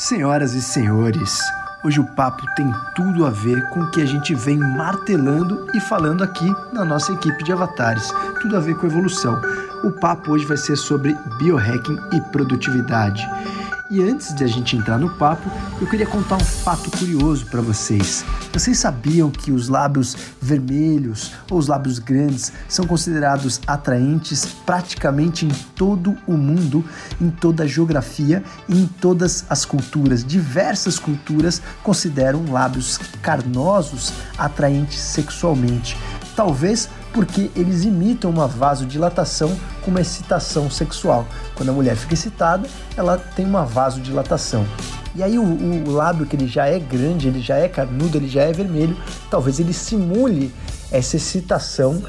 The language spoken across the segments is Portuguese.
Senhoras e senhores, hoje o papo tem tudo a ver com o que a gente vem martelando e falando aqui na nossa equipe de avatares, tudo a ver com evolução. O papo hoje vai ser sobre biohacking e produtividade. E antes de a gente entrar no papo, eu queria contar um fato curioso para vocês. Vocês sabiam que os lábios vermelhos ou os lábios grandes são considerados atraentes praticamente em todo o mundo, em toda a geografia e em todas as culturas? Diversas culturas consideram lábios carnosos atraentes sexualmente. Talvez porque eles imitam uma vasodilatação com uma excitação sexual. Quando a mulher fica excitada, ela tem uma vasodilatação. E aí o, o, lábio que ele já é grande, ele já é carnudo, ele já é vermelho, talvez ele simule essa excitação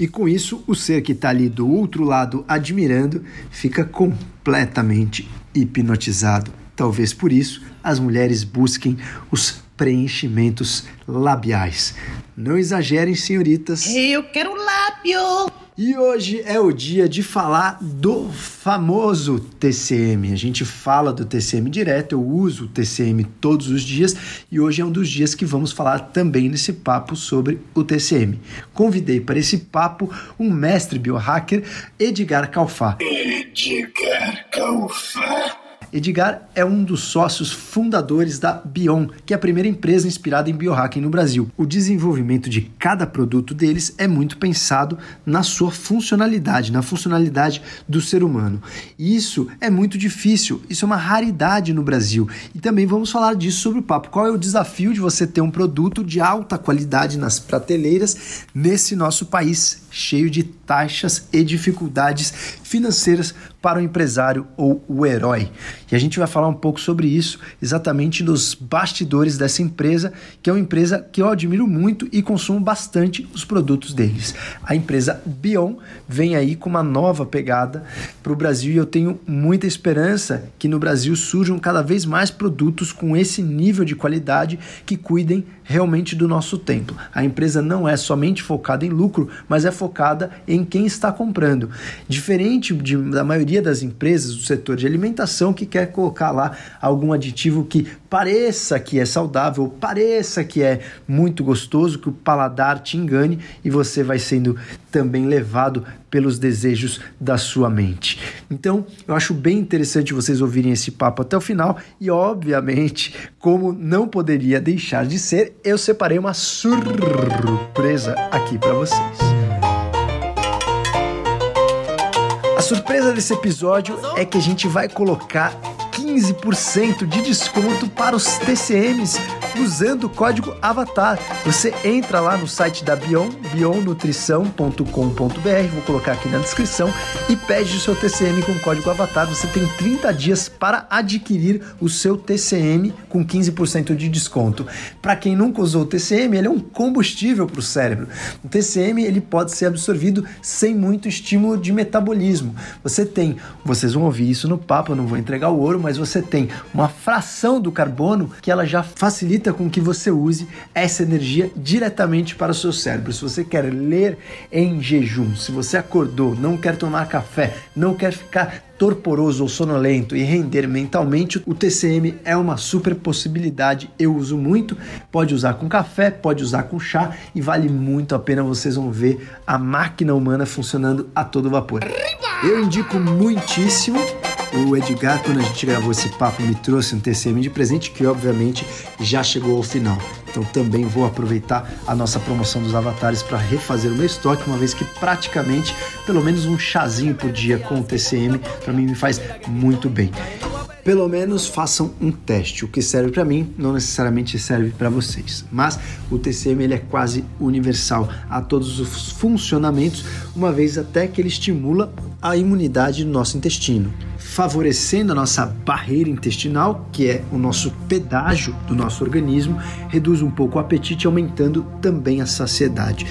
e com isso o ser que está ali do outro lado admirando fica completamente hipnotizado. Talvez por isso as mulheres busquem os preenchimentos labiais. Não exagerem, senhoritas. Eu quero lábio! E hoje é o dia de falar do famoso TCM. A gente fala do TCM direto, eu uso o TCM todos os dias e hoje é um dos dias que vamos falar também nesse papo sobre o TCM. Convidei para esse papo um mestre biohacker, Edgar Calfá. Edgar Calfá. Edgar é um dos sócios fundadores da Bion, que é a primeira empresa inspirada em biohacking no Brasil. O desenvolvimento de cada produto deles é muito pensado na sua funcionalidade, na funcionalidade do ser humano. E isso é muito difícil, isso é uma raridade no Brasil. E também vamos falar disso sobre o papo. Qual é o desafio de você ter um produto de alta qualidade nas prateleiras nesse nosso país cheio de taxas e dificuldades financeiras para o empresário ou o herói. E a gente vai falar um pouco sobre isso exatamente nos bastidores dessa empresa, que é uma empresa que eu admiro muito e consumo bastante os produtos deles. A empresa Bion vem aí com uma nova pegada para o Brasil e eu tenho muita esperança que no Brasil surjam cada vez mais produtos com esse nível de qualidade que cuidem realmente do nosso tempo. A empresa não é somente focada em lucro, mas é focada em quem está comprando. Diferente de, da maioria das empresas do setor de alimentação que quer colocar lá algum aditivo que pareça que é saudável, pareça que é muito gostoso, que o paladar te engane e você vai sendo também levado pelos desejos da sua mente. Então, eu acho bem interessante vocês ouvirem esse papo até o final e, obviamente, como não poderia deixar de ser, eu separei uma surpresa aqui para vocês. Surpresa desse episódio é que a gente vai colocar 15% de desconto para os TCMs usando o código AVATAR. Você entra lá no site da Bion, bionnutrição.com.br, vou colocar aqui na descrição, e pede o seu TCM com o código AVATAR. Você tem 30 dias para adquirir o seu TCM com 15% de desconto. Para quem nunca usou o TCM, ele é um combustível para o cérebro. O TCM ele pode ser absorvido sem muito estímulo de metabolismo. Você tem, vocês vão ouvir isso no papo, eu não vou entregar o ouro, mas você tem uma fração do carbono que ela já facilita com que você use essa energia diretamente para o seu cérebro. Se você quer ler em jejum, se você acordou, não quer tomar café, não quer ficar torporoso ou sonolento e render mentalmente, o TCM é uma super possibilidade. Eu uso muito, pode usar com café, pode usar com chá e vale muito a pena. Vocês vão ver a máquina humana funcionando a todo vapor. Eu indico muitíssimo o Edgar, quando a gente gravou esse papo, me trouxe um TCM de presente que, obviamente, já chegou ao final. Então, também vou aproveitar a nossa promoção dos avatares para refazer o meu estoque, uma vez que praticamente, pelo menos um chazinho por dia com o TCM, para mim me faz muito bem pelo menos façam um teste. O que serve para mim não necessariamente serve para vocês, mas o TCM ele é quase universal a todos os funcionamentos, uma vez até que ele estimula a imunidade do nosso intestino, favorecendo a nossa barreira intestinal, que é o nosso pedágio do nosso organismo, reduz um pouco o apetite, aumentando também a saciedade.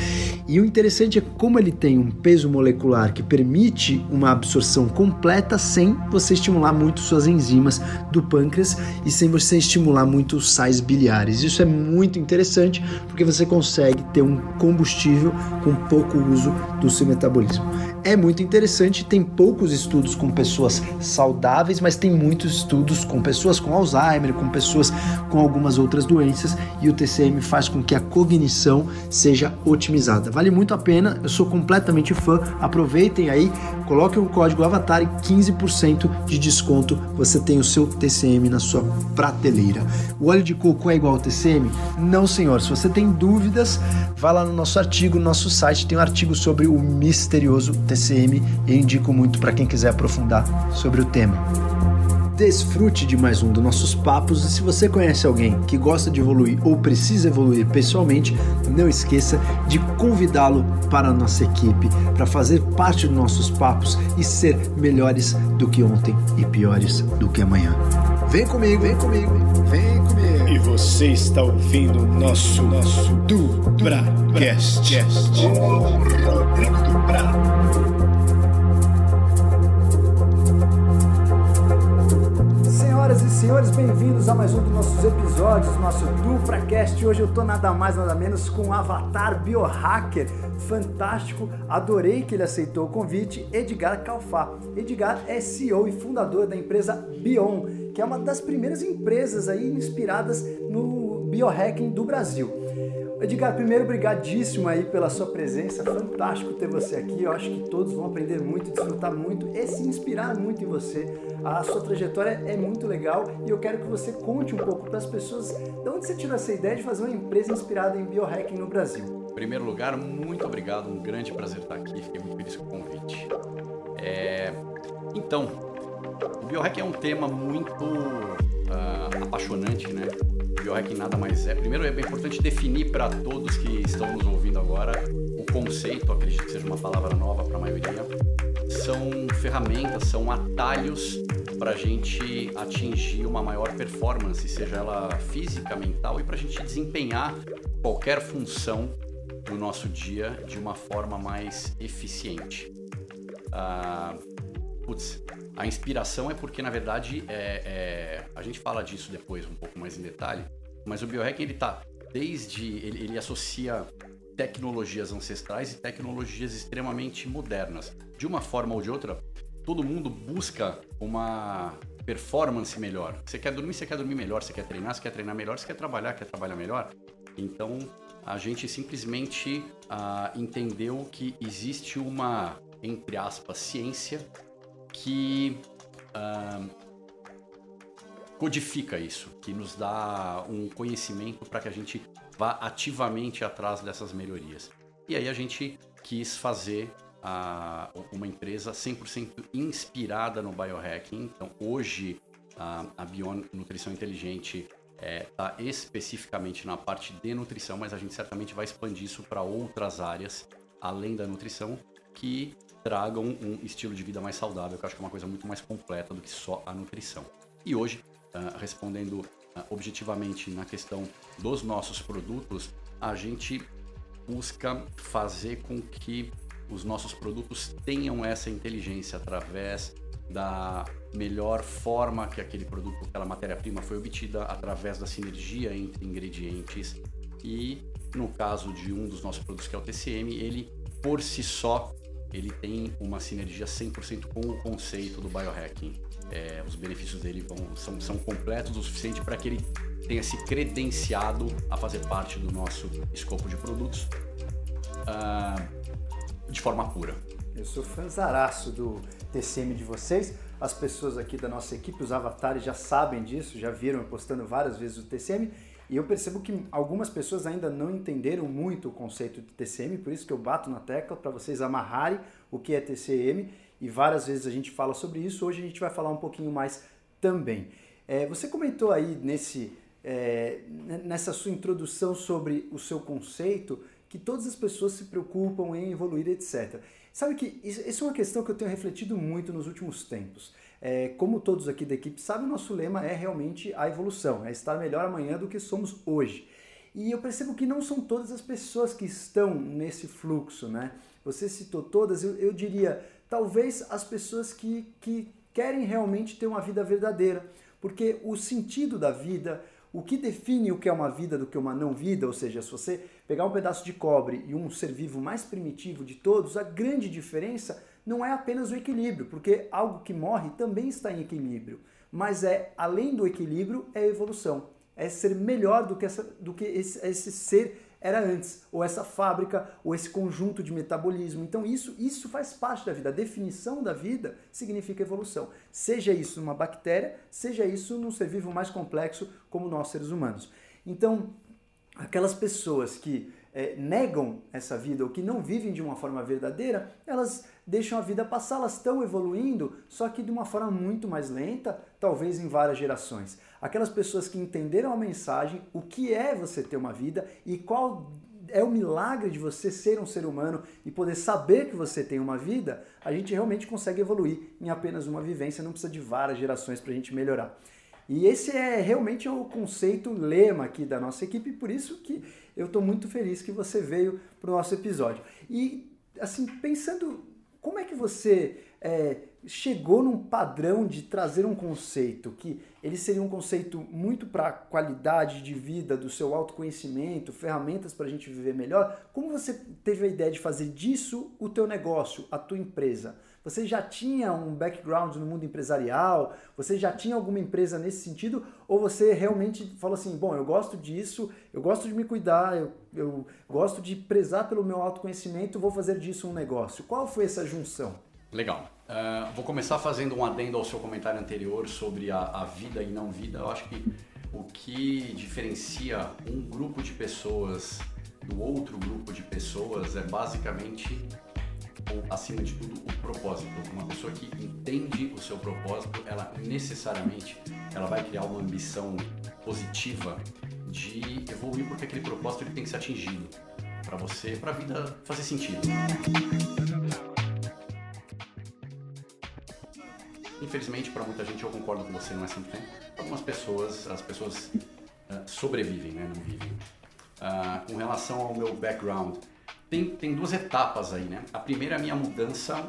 E o interessante é como ele tem um peso molecular que permite uma absorção completa sem você estimular muito suas enzimas do pâncreas e sem você estimular muito os sais biliares. Isso é muito interessante porque você consegue ter um combustível com pouco uso do seu metabolismo. É muito interessante, tem poucos estudos com pessoas saudáveis, mas tem muitos estudos com pessoas com Alzheimer, com pessoas com algumas outras doenças e o TCM faz com que a cognição seja otimizada. Vale muito a pena, eu sou completamente fã. Aproveitem aí, coloquem o código AVATAR e 15% de desconto. Você tem o seu TCM na sua prateleira. O óleo de coco é igual ao TCM? Não, senhor. Se você tem dúvidas, vá lá no nosso artigo, no nosso site, tem um artigo sobre o misterioso TCM. Eu indico muito para quem quiser aprofundar sobre o tema desfrute de mais um dos nossos papos e se você conhece alguém que gosta de evoluir ou precisa evoluir pessoalmente, não esqueça de convidá-lo para a nossa equipe, para fazer parte dos nossos papos e ser melhores do que ontem e piores do que amanhã. Vem comigo, vem comigo, vem comigo. E você está ouvindo o nosso, nosso Dubracast. Rodrigo Senhoras e senhores, bem-vindos a mais um dos nossos episódios, nosso DupraCast. Hoje eu tô nada mais nada menos com um avatar biohacker fantástico. Adorei que ele aceitou o convite, Edgar Calfá. Edgar é CEO e fundador da empresa Bion, que é uma das primeiras empresas aí inspiradas no biohacking do Brasil. Edgar, primeiro, obrigadíssimo aí pela sua presença. Fantástico ter você aqui. Eu acho que todos vão aprender muito, desfrutar muito e se inspirar muito em você. A sua trajetória é muito legal e eu quero que você conte um pouco para as pessoas de onde você tirou essa ideia de fazer uma empresa inspirada em biohacking no Brasil. Em primeiro lugar, muito obrigado. Um grande prazer estar aqui. Fiquei muito feliz com o convite. É... Então, o biohacking é um tema muito uh, apaixonante, né? Biohacking nada mais é. Primeiro é bem importante definir para todos que estão nos ouvindo agora o conceito, acredito que seja uma palavra nova para a maioria. São ferramentas, são atalhos para a gente atingir uma maior performance, seja ela física, mental, e para a gente desempenhar qualquer função no nosso dia de uma forma mais eficiente. Ah, putz, a inspiração é porque, na verdade, é, é, a gente fala disso depois um pouco mais em detalhe, mas o biohacking ele tá desde ele, ele associa tecnologias ancestrais e tecnologias extremamente modernas. De uma forma ou de outra, todo mundo busca uma performance melhor. Você quer dormir, você quer dormir melhor, você quer treinar, você quer treinar melhor, você quer trabalhar, quer trabalhar melhor. Então, a gente simplesmente uh, entendeu que existe uma, entre aspas, ciência que uh, codifica isso, que nos dá um conhecimento para que a gente vá ativamente atrás dessas melhorias. E aí a gente quis fazer uma empresa 100% inspirada no biohacking. Então hoje uh, a Bion Nutrição Inteligente está é, especificamente na parte de nutrição, mas a gente certamente vai expandir isso para outras áreas além da nutrição que tragam um estilo de vida mais saudável, que eu acho que é uma coisa muito mais completa do que só a nutrição. E hoje uh, respondendo uh, objetivamente na questão dos nossos produtos, a gente busca fazer com que os nossos produtos tenham essa inteligência através da melhor forma que aquele produto, aquela matéria-prima foi obtida através da sinergia entre ingredientes e no caso de um dos nossos produtos que é o TCM, ele por si só ele tem uma sinergia 100% com o conceito do biohacking é, os benefícios dele vão, são, são completos o suficiente para que ele tenha se credenciado a fazer parte do nosso escopo de produtos uh, de forma pura. Eu sou fãzaraço do TCM de vocês. As pessoas aqui da nossa equipe, os avatares, já sabem disso, já viram postando várias vezes o TCM. E eu percebo que algumas pessoas ainda não entenderam muito o conceito de TCM, por isso que eu bato na tecla para vocês amarrarem o que é TCM e várias vezes a gente fala sobre isso. Hoje a gente vai falar um pouquinho mais também. É, você comentou aí nesse, é, nessa sua introdução sobre o seu conceito que todas as pessoas se preocupam em evoluir, etc. Sabe que isso, isso é uma questão que eu tenho refletido muito nos últimos tempos. É, como todos aqui da equipe sabem, o nosso lema é realmente a evolução, é estar melhor amanhã do que somos hoje. E eu percebo que não são todas as pessoas que estão nesse fluxo, né? Você citou todas, eu, eu diria, talvez as pessoas que, que querem realmente ter uma vida verdadeira. Porque o sentido da vida, o que define o que é uma vida do que uma não vida, ou seja, se você pegar um pedaço de cobre e um ser vivo mais primitivo de todos, a grande diferença não é apenas o equilíbrio, porque algo que morre também está em equilíbrio, mas é além do equilíbrio é evolução, é ser melhor do que, essa, do que esse, esse ser era antes, ou essa fábrica, ou esse conjunto de metabolismo. Então isso, isso faz parte da vida. A definição da vida significa evolução. Seja isso numa bactéria, seja isso num ser vivo mais complexo como nós seres humanos. Então, aquelas pessoas que é, negam essa vida ou que não vivem de uma forma verdadeira, elas deixam a vida passar, elas estão evoluindo, só que de uma forma muito mais lenta, talvez em várias gerações. Aquelas pessoas que entenderam a mensagem, o que é você ter uma vida e qual é o milagre de você ser um ser humano e poder saber que você tem uma vida, a gente realmente consegue evoluir em apenas uma vivência, não precisa de várias gerações para a gente melhorar. E esse é realmente o conceito, o lema aqui da nossa equipe, por isso que eu estou muito feliz que você veio para o nosso episódio. E, assim, pensando, como é que você é, chegou num padrão de trazer um conceito que ele seria um conceito muito para a qualidade de vida, do seu autoconhecimento, ferramentas para a gente viver melhor. Como você teve a ideia de fazer disso o teu negócio, a tua empresa? Você já tinha um background no mundo empresarial? Você já tinha alguma empresa nesse sentido? Ou você realmente falou assim: bom, eu gosto disso, eu gosto de me cuidar, eu, eu gosto de prezar pelo meu autoconhecimento, vou fazer disso um negócio? Qual foi essa junção? Legal. Uh, vou começar fazendo um adendo ao seu comentário anterior sobre a, a vida e não vida. Eu acho que o que diferencia um grupo de pessoas do outro grupo de pessoas é basicamente acima de tudo o propósito. Uma pessoa que entende o seu propósito, ela necessariamente ela vai criar uma ambição positiva de evoluir porque aquele propósito ele tem que ser atingido para você, para a vida fazer sentido. Infelizmente, para muita gente, eu concordo com você, não é sempre tempo. Algumas pessoas, as pessoas uh, sobrevivem, né? não vivem. Uh, com relação ao meu background, tem, tem duas etapas aí, né? A primeira é a minha mudança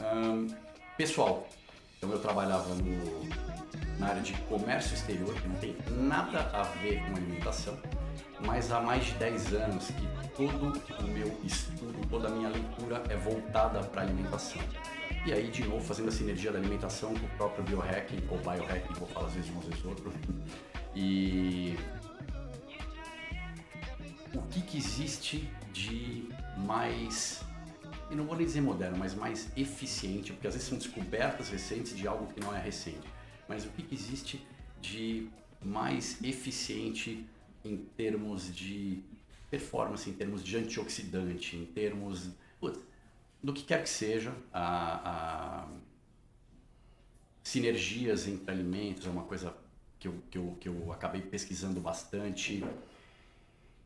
um, pessoal. Então eu trabalhava no, na área de comércio exterior, que não tem nada a ver com alimentação, mas há mais de 10 anos que todo o meu estudo, toda a minha leitura é voltada para alimentação. E aí, de novo, fazendo a sinergia da alimentação com o próprio biohacking, ou biohacking, vou falar às vezes um, às vezes outro. E que, que existe de mais, e não vou nem dizer moderno, mas mais eficiente, porque às vezes são descobertas recentes de algo que não é recente, mas o que, que existe de mais eficiente em termos de performance, em termos de antioxidante, em termos putz, do que quer que seja, a, a, sinergias entre alimentos é uma coisa que eu, que eu, que eu acabei pesquisando bastante.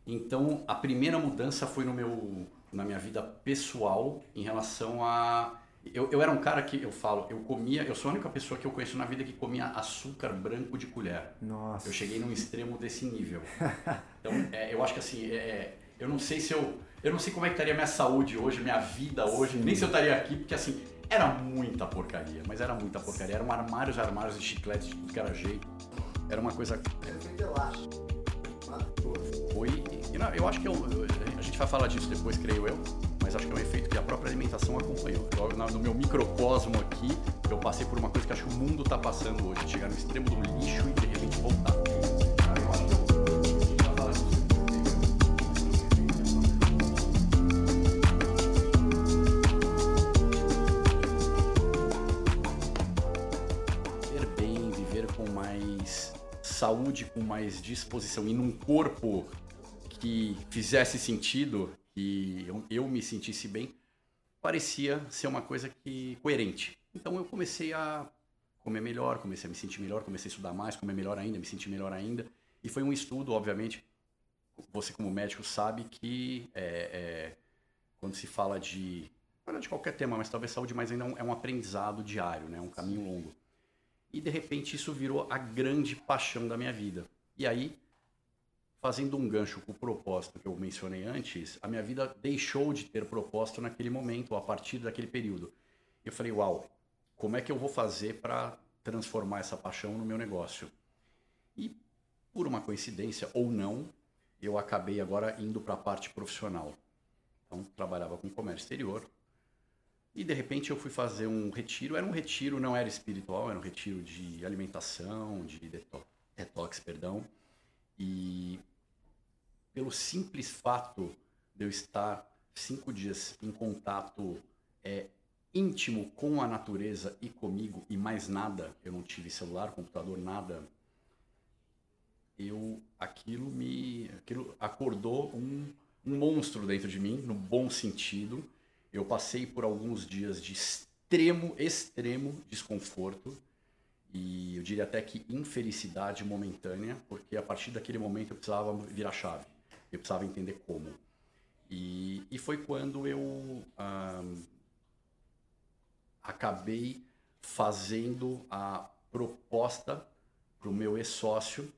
Então, a primeira mudança foi no meu, na minha vida pessoal em relação a. Eu, eu era um cara que, eu falo, eu comia, eu sou a única pessoa que eu conheço na vida que comia açúcar branco de colher. Nossa. Eu cheguei num extremo desse nível. Então, é, eu acho que assim, é, é, eu não sei se eu. Eu não sei como é que estaria minha saúde hoje, minha vida hoje, Sim. nem se eu estaria aqui, porque assim, era muita porcaria, mas era muita porcaria. Eram armários armários de chicletes de tudo que era jeito. Era uma coisa. Foi não, eu acho que eu, a gente vai falar disso depois, creio eu, mas acho que é um efeito que a própria alimentação acompanhou. Eu, no meu microcosmo aqui, eu passei por uma coisa que acho que o mundo está passando hoje, chegar no extremo do lixo e de repente voltar. Bem, viver com mais saúde, com mais disposição e num corpo que fizesse sentido e eu, me sentisse bem, parecia ser uma coisa que coerente. Então eu comecei a comer melhor, comecei a me sentir melhor, comecei a estudar mais, comer melhor ainda, me sentir melhor ainda. E foi um estudo, obviamente, você como médico sabe que é, é, quando se fala de, não de qualquer tema, mas talvez saúde mais ainda é um aprendizado diário, né? um caminho longo. E de repente isso virou a grande paixão da minha vida. E aí fazendo um gancho com o propósito que eu mencionei antes, a minha vida deixou de ter propósito naquele momento, a partir daquele período. Eu falei, uau, como é que eu vou fazer para transformar essa paixão no meu negócio? E por uma coincidência ou não, eu acabei agora indo para a parte profissional. Então, trabalhava com comércio exterior. E de repente eu fui fazer um retiro. Era um retiro, não era espiritual, era um retiro de alimentação, de detox, detox perdão. E pelo simples fato de eu estar cinco dias em contato é, íntimo com a natureza e comigo e mais nada, eu não tive celular, computador, nada. Eu aquilo me aquilo acordou um, um monstro dentro de mim, no bom sentido. Eu passei por alguns dias de extremo, extremo desconforto e eu diria até que infelicidade momentânea, porque a partir daquele momento eu precisava virar chave, eu precisava entender como. E, e foi quando eu ah, acabei fazendo a proposta para o meu ex-sócio,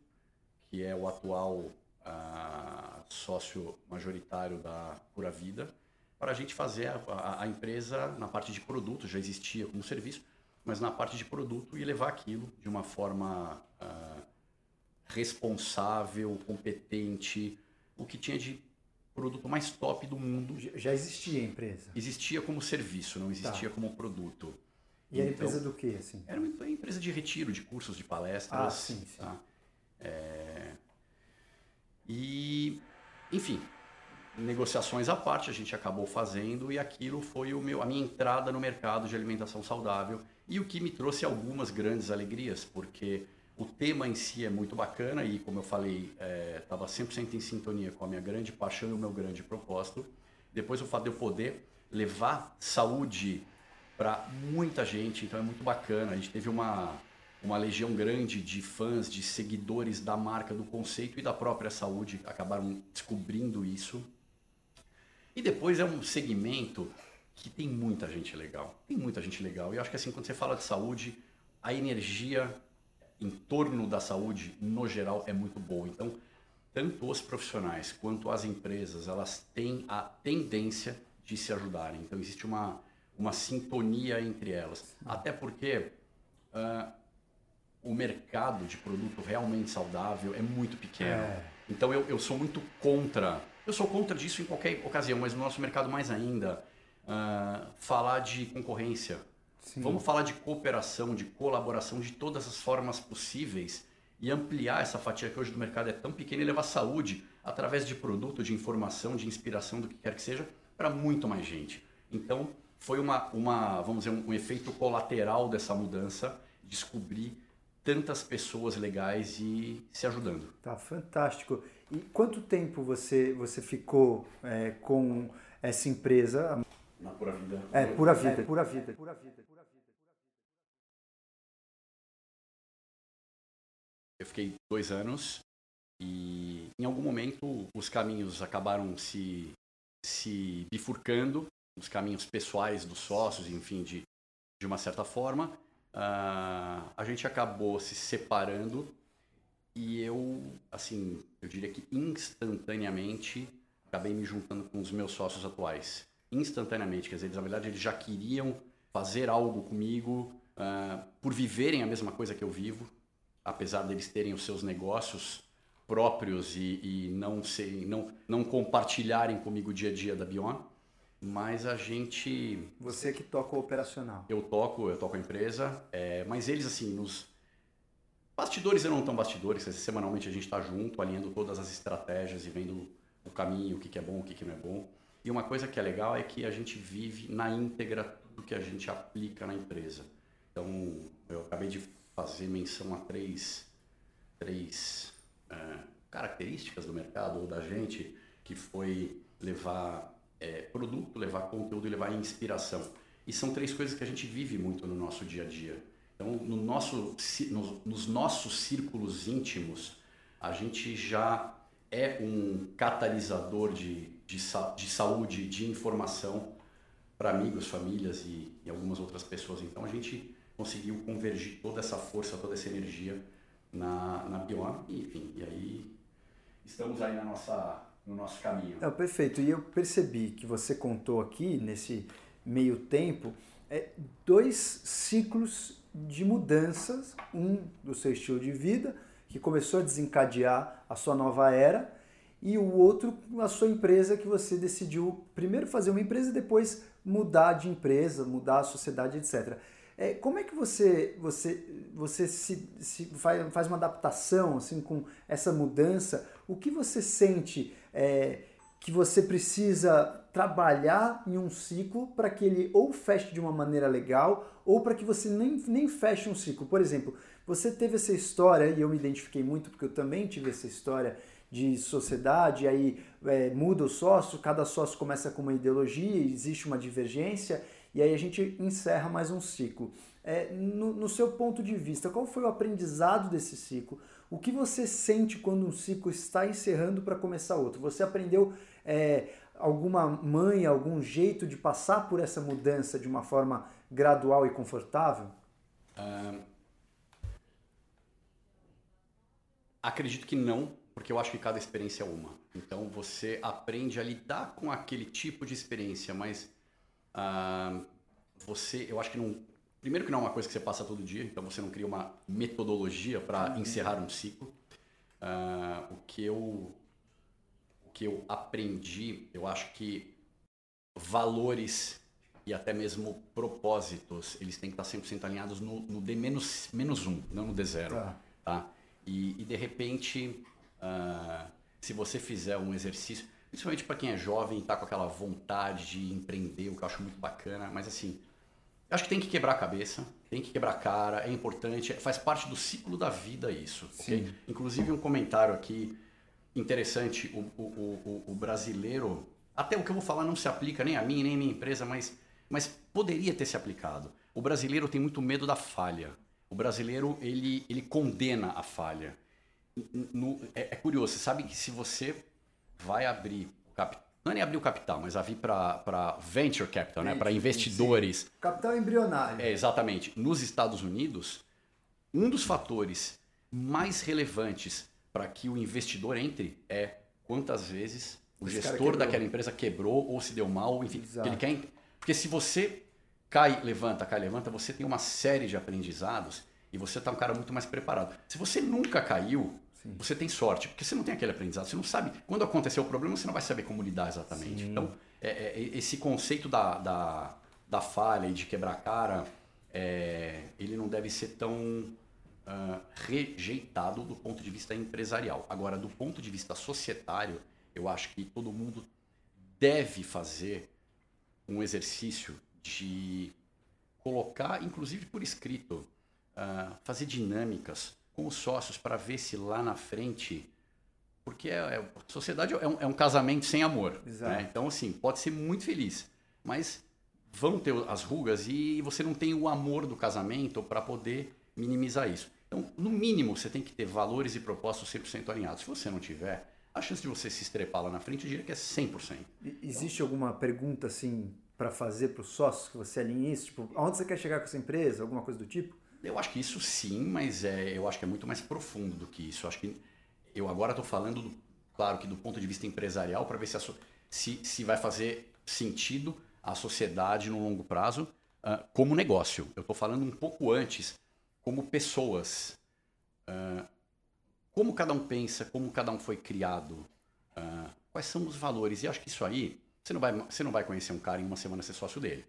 que é o atual uh, sócio majoritário da Pura Vida, para a gente fazer a, a, a, empresa na parte de produto, já existia como serviço, mas na parte de produto e levar aquilo de uma forma uh, responsável, competente, o que tinha de produto mais top do mundo. Já existia a empresa? Existia como serviço, não existia tá. como produto. E então, a empresa do quê? Assim? Era uma empresa de retiro, de cursos, de palestras. Ah, sim, sim. Tá? É... E, enfim, negociações à parte a gente acabou fazendo e aquilo foi o meu, a minha entrada no mercado de alimentação saudável e o que me trouxe algumas grandes alegrias, porque o tema em si é muito bacana e, como eu falei, estava é, 100% em sintonia com a minha grande paixão e o meu grande propósito. Depois o fato de eu poder levar saúde para muita gente, então é muito bacana. A gente teve uma, uma legião grande de fãs, de seguidores da marca, do conceito e da própria saúde, acabaram descobrindo isso. E depois é um segmento que tem muita gente legal. Tem muita gente legal. E eu acho que assim, quando você fala de saúde, a energia em torno da saúde, no geral, é muito boa. Então, tanto os profissionais quanto as empresas, elas têm a tendência de se ajudarem. Então, existe uma, uma sintonia entre elas. Até porque uh, o mercado de produto realmente saudável é muito pequeno. É. Então, eu, eu sou muito contra. Eu sou contra disso em qualquer ocasião, mas no nosso mercado mais ainda uh, falar de concorrência. Sim. Vamos falar de cooperação, de colaboração, de todas as formas possíveis e ampliar essa fatia que hoje do mercado é tão pequena e levar saúde através de produto, de informação, de inspiração, do que quer que seja, para muito mais gente. Então, foi uma, uma vamos dizer, um, um efeito colateral dessa mudança, descobrir tantas pessoas legais e se ajudando. Tá fantástico. E quanto tempo você você ficou é, com essa empresa? Na Pura Vida. É, Pura Vida. É, pura Vida. Pura Vida. Eu fiquei dois anos e em algum momento os caminhos acabaram se, se bifurcando, os caminhos pessoais dos sócios, enfim, de, de uma certa forma. Uh, a gente acabou se separando e eu, assim, eu diria que instantaneamente acabei me juntando com os meus sócios atuais instantaneamente. Quer dizer, na verdade, eles já queriam fazer algo comigo uh, por viverem a mesma coisa que eu vivo, apesar deles terem os seus negócios próprios e, e não, ser, não, não compartilharem comigo o dia a dia da Bion. Mas a gente. Você que toca o operacional. Eu toco, eu toco a empresa, é, mas eles, assim, nos. Bastidores não tão bastidores, semanalmente a gente está junto, alinhando todas as estratégias e vendo o caminho, o que, que é bom, o que, que não é bom. E uma coisa que é legal é que a gente vive na íntegra tudo que a gente aplica na empresa. Então, eu acabei de fazer menção a três, três é, características do mercado ou da gente, que foi levar é, produto, levar conteúdo e levar inspiração. E são três coisas que a gente vive muito no nosso dia a dia. Então, no nosso, no, nos nossos círculos íntimos, a gente já é um catalisador de de, de saúde, de informação para amigos, famílias e, e, algumas outras pessoas. Então a gente conseguiu convergir toda essa força, toda essa energia na, na Bioan, e, enfim, e aí estamos aí na nossa, no nosso caminho. É, perfeito. E eu percebi que você contou aqui, nesse meio tempo, é, dois ciclos de mudanças. Um do seu estilo de vida, que começou a desencadear a sua nova era, e o outro, a sua empresa, que você decidiu primeiro fazer uma empresa e depois mudar de empresa, mudar a sociedade, etc. É, como é que você, você, você se, se faz, uma adaptação assim, com essa mudança? O que você sente é, que você precisa trabalhar em um ciclo para que ele ou feche de uma maneira legal ou para que você nem, nem feche um ciclo? Por exemplo, você teve essa história, e eu me identifiquei muito porque eu também tive essa história de sociedade, aí é, muda o sócio, cada sócio começa com uma ideologia, existe uma divergência e aí a gente encerra mais um ciclo. É, no, no, seu ponto de vista, qual foi o aprendizado desse ciclo? O que você sente quando um ciclo está encerrando para começar outro? Você aprendeu é, alguma manha, algum jeito de passar por essa mudança de uma forma gradual e confortável? Uh, acredito que não, porque eu acho que cada experiência é uma. Então você aprende a lidar com aquele tipo de experiência, mas Uh, você, eu acho que não. Primeiro que não é uma coisa que você passa todo dia, então você não cria uma metodologia para uhum. encerrar um ciclo. Uh, o que eu o que eu aprendi, eu acho que valores e até mesmo propósitos, eles têm que estar 100% alinhados no, no D menos, menos um, não no D0. Tá. tá? E, e de repente, uh, se você fizer um exercício, Principalmente para quem é jovem e está com aquela vontade de empreender, o que eu acho muito bacana. Mas assim, acho que tem que quebrar a cabeça, tem que quebrar a cara, é importante, faz parte do ciclo da vida isso. Okay? Inclusive um comentário aqui interessante, o, o, o, o, brasileiro, até o que eu vou falar não se aplica nem a mim, nem a minha empresa, mas, mas poderia ter se aplicado. O brasileiro tem muito medo da falha. O brasileiro, ele, ele condena a falha. No, é, é curioso, você sabe que se você vai abrir o capital. Não é nem abrir o capital, mas abrir para venture capital, né? para investidores. Sim. Capital embrionário. É, exatamente. Nos Estados Unidos, um dos fatores mais relevantes para que o investidor entre é quantas vezes o Esse gestor daquela empresa quebrou ou se deu mal, enfim. Ele quer... Porque se você cai, levanta, cai, levanta, você tem uma série de aprendizados e você está um cara muito mais preparado. Se você nunca caiu, Sim. Você tem sorte, porque você não tem aquele aprendizado, você não sabe. Quando acontecer o problema, você não vai saber como lidar exatamente. Sim. Então, é, é, esse conceito da, da, da, falha e de quebrar cara, é, ele não deve ser tão uh, rejeitado do ponto de vista empresarial. Agora, do ponto de vista societário, eu acho que todo mundo deve fazer um exercício de colocar, inclusive por escrito, uh, fazer dinâmicas com os sócios para ver se lá na frente. Porque é, é, a sociedade é um, é um, casamento sem amor. Né? Então, assim, pode ser muito feliz, mas vão ter as rugas e você não tem o amor do casamento para poder minimizar isso. Então, no mínimo, você tem que ter valores e propósitos 100% alinhados. Se você não tiver, a chance de você se estrepar lá na frente, eu diria que é 100%. Existe alguma pergunta, assim, para fazer para os sócios que você alinhe isso? Tipo, aonde você quer chegar com essa empresa? Alguma coisa do tipo? Eu acho que isso sim, mas é, eu acho que é muito mais profundo do que isso. Eu acho que eu agora estou falando, do, claro que do ponto de vista empresarial, para ver se, a, se, se vai fazer sentido a sociedade no longo prazo uh, como negócio. Eu estou falando um pouco antes, como pessoas. Uh, como cada um pensa, como cada um foi criado, uh, quais são os valores. E acho que isso aí, você não vai, você não vai conhecer um cara em uma semana ser sócio dele.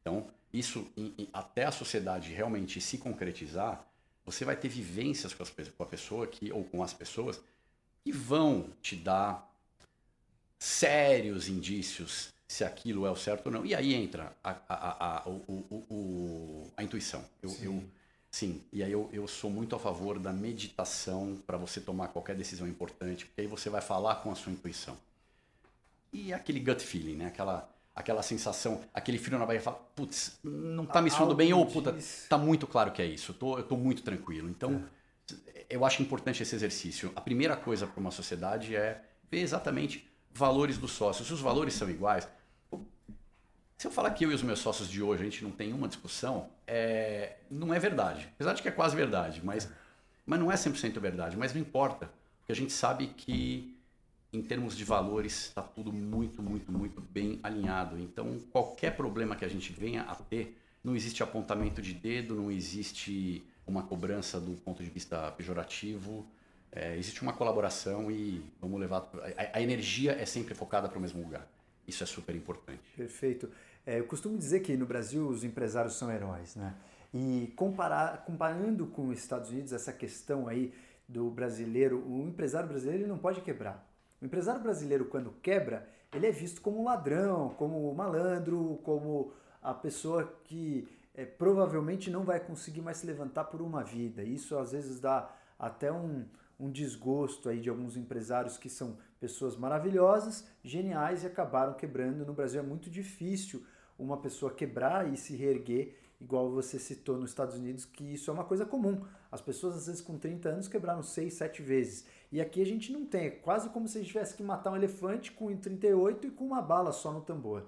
Então, isso em, em, até a sociedade realmente se concretizar, você vai ter vivências com, as, com a pessoa que, ou com as pessoas que vão te dar sérios indícios se aquilo é o certo ou não. E aí entra a, a, a, o, o, o, a intuição. Eu, sim. Eu, sim, e aí eu, eu sou muito a favor da meditação para você tomar qualquer decisão importante, porque aí você vai falar com a sua intuição. E aquele gut feeling, né? Aquela, aquela sensação, aquele frio na barriga, fala, putz, não tá me soando bem, ou puta, tá muito claro que é isso, eu tô, eu tô muito tranquilo. Então, é. eu acho importante esse exercício. A primeira coisa para uma sociedade é ver exatamente valores dos sócios. Se os valores são iguais, se eu falar que eu e os meus sócios de hoje a gente não tem uma discussão, é, não é verdade. Apesar de que é quase verdade, mas, mas não é 100% verdade. Mas não importa, porque a gente sabe que em termos de valores, está tudo muito, muito, muito bem alinhado. Então, qualquer problema que a gente venha a ter, não existe apontamento de dedo, não existe uma cobrança do ponto de vista pejorativo. É, existe uma colaboração e vamos levar. A, a energia é sempre focada para o mesmo lugar. Isso é super importante. Perfeito. É, eu costumo dizer que no Brasil os empresários são heróis, né? E comparar, comparando com os Estados Unidos, essa questão aí do brasileiro, o empresário brasileiro ele não pode quebrar. O empresário brasileiro, quando quebra, ele é visto como ladrão, como malandro, como a pessoa que é, provavelmente não vai conseguir mais se levantar por uma vida. Isso às vezes dá até um, um desgosto aí de alguns empresários que são pessoas maravilhosas, geniais e acabaram quebrando. No Brasil é muito difícil uma pessoa quebrar e se reerguer, igual você citou nos Estados Unidos, que isso é uma coisa comum. As pessoas, às vezes, com 30 anos, quebraram 6, 7 vezes. E aqui a gente não tem. É quase como se a gente tivesse que matar um elefante com 38 e com uma bala só no tambor.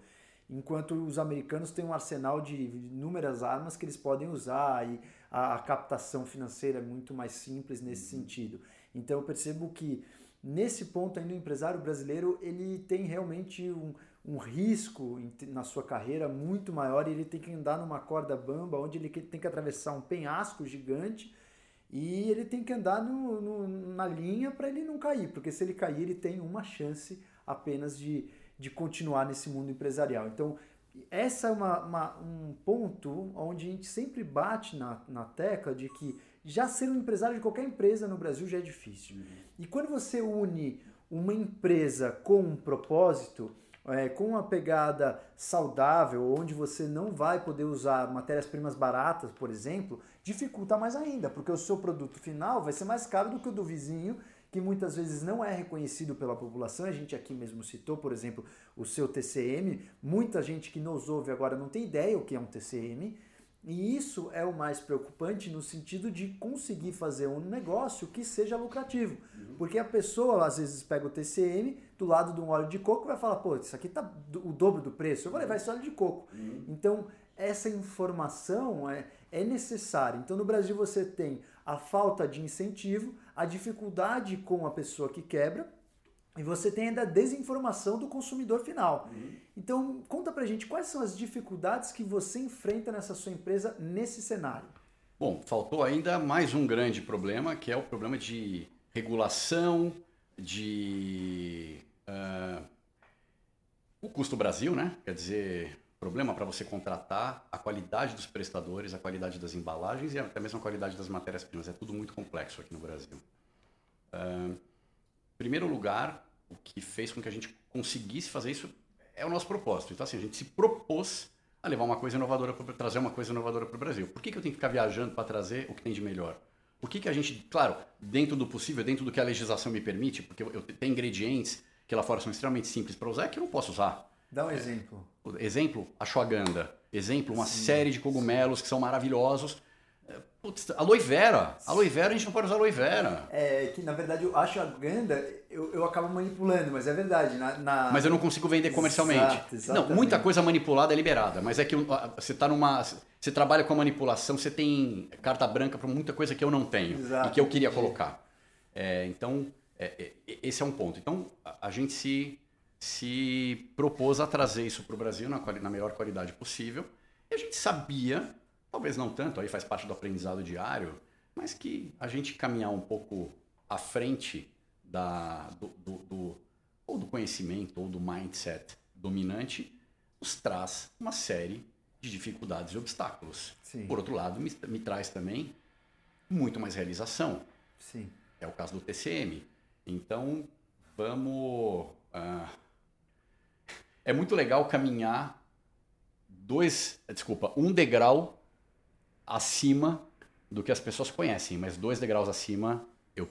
Enquanto os americanos têm um arsenal de inúmeras armas que eles podem usar e a, a captação financeira é muito mais simples nesse uhum. sentido. Então eu percebo que nesse ponto ainda o empresário brasileiro ele tem realmente um, um risco na sua carreira muito maior e ele tem que andar numa corda bamba onde ele tem que atravessar um penhasco gigante e ele tem que andar no, no, na linha para ele não cair, porque se ele cair ele tem uma chance apenas de, de continuar nesse mundo empresarial. Então essa é uma, uma, um ponto onde a gente sempre bate na, na tecla de que já ser um empresário de qualquer empresa no Brasil já é difícil. Uhum. E quando você une uma empresa com um propósito, é, com uma pegada saudável, onde você não vai poder usar matérias-primas baratas, por exemplo, dificulta mais ainda, porque o seu produto final vai ser mais caro do que o do vizinho, que muitas vezes não é reconhecido pela população. A gente aqui mesmo citou, por exemplo, o seu TCM. Muita gente que nos ouve agora não tem ideia o que é um TCM. E isso é o mais preocupante no sentido de conseguir fazer um negócio que seja lucrativo. Uhum. Porque a pessoa às vezes pega o TCM do lado de um óleo de coco e vai falar, pô, isso aqui tá o dobro do preço, eu vou levar esse óleo de coco. Uhum. Então, essa informação é, é necessária. Então, no Brasil você tem a falta de incentivo, a dificuldade com a pessoa que quebra, e você tem ainda a desinformação do consumidor final. Uhum. Então, conta pra gente quais são as dificuldades que você enfrenta nessa sua empresa nesse cenário. Bom, faltou ainda mais um grande problema, que é o problema de regulação, de. Uh, o custo Brasil, né? Quer dizer, problema para você contratar, a qualidade dos prestadores, a qualidade das embalagens e até mesmo a qualidade das matérias-primas. É tudo muito complexo aqui no Brasil. Uh, primeiro lugar, o que fez com que a gente conseguisse fazer isso é o nosso propósito. Então, assim, a gente se propôs a levar uma coisa inovadora, para trazer uma coisa inovadora para o Brasil. Por que, que eu tenho que ficar viajando para trazer o que tem de melhor? Por que, que a gente, claro, dentro do possível, dentro do que a legislação me permite, porque eu, eu tenho ingredientes que lá fora são extremamente simples para usar, que eu não posso usar. Dá um é, exemplo. Exemplo, ashwagandha. Exemplo, uma sim, série de cogumelos sim. que são maravilhosos Putz, aloe vera. Aloe vera a gente não pode usar aloe vera. É que na verdade eu acho a ganda, eu, eu acabo manipulando, mas é verdade. Na, na... Mas eu não consigo vender comercialmente. Exato, não, muita coisa manipulada é liberada, mas é que você tá numa. Você trabalha com a manipulação, você tem carta branca para muita coisa que eu não tenho Exato, e que eu queria entendi. colocar. É, então, é, é, esse é um ponto. Então, a, a, gente se, se propôs a trazer isso para o Brasil na, na melhor qualidade possível. E a gente sabia talvez não tanto, aí faz parte do aprendizado diário, mas que a gente caminhar um pouco à frente da, do, do, do, ou do conhecimento ou do mindset dominante nos traz uma série de dificuldades e obstáculos. Sim. Por outro lado, me, me, traz também muito mais realização. Sim. É o caso do TCM. Então, vamos. Uh, é muito legal caminhar dois, desculpa, um degrau acima do que as pessoas conhecem, mas dois degraus acima eu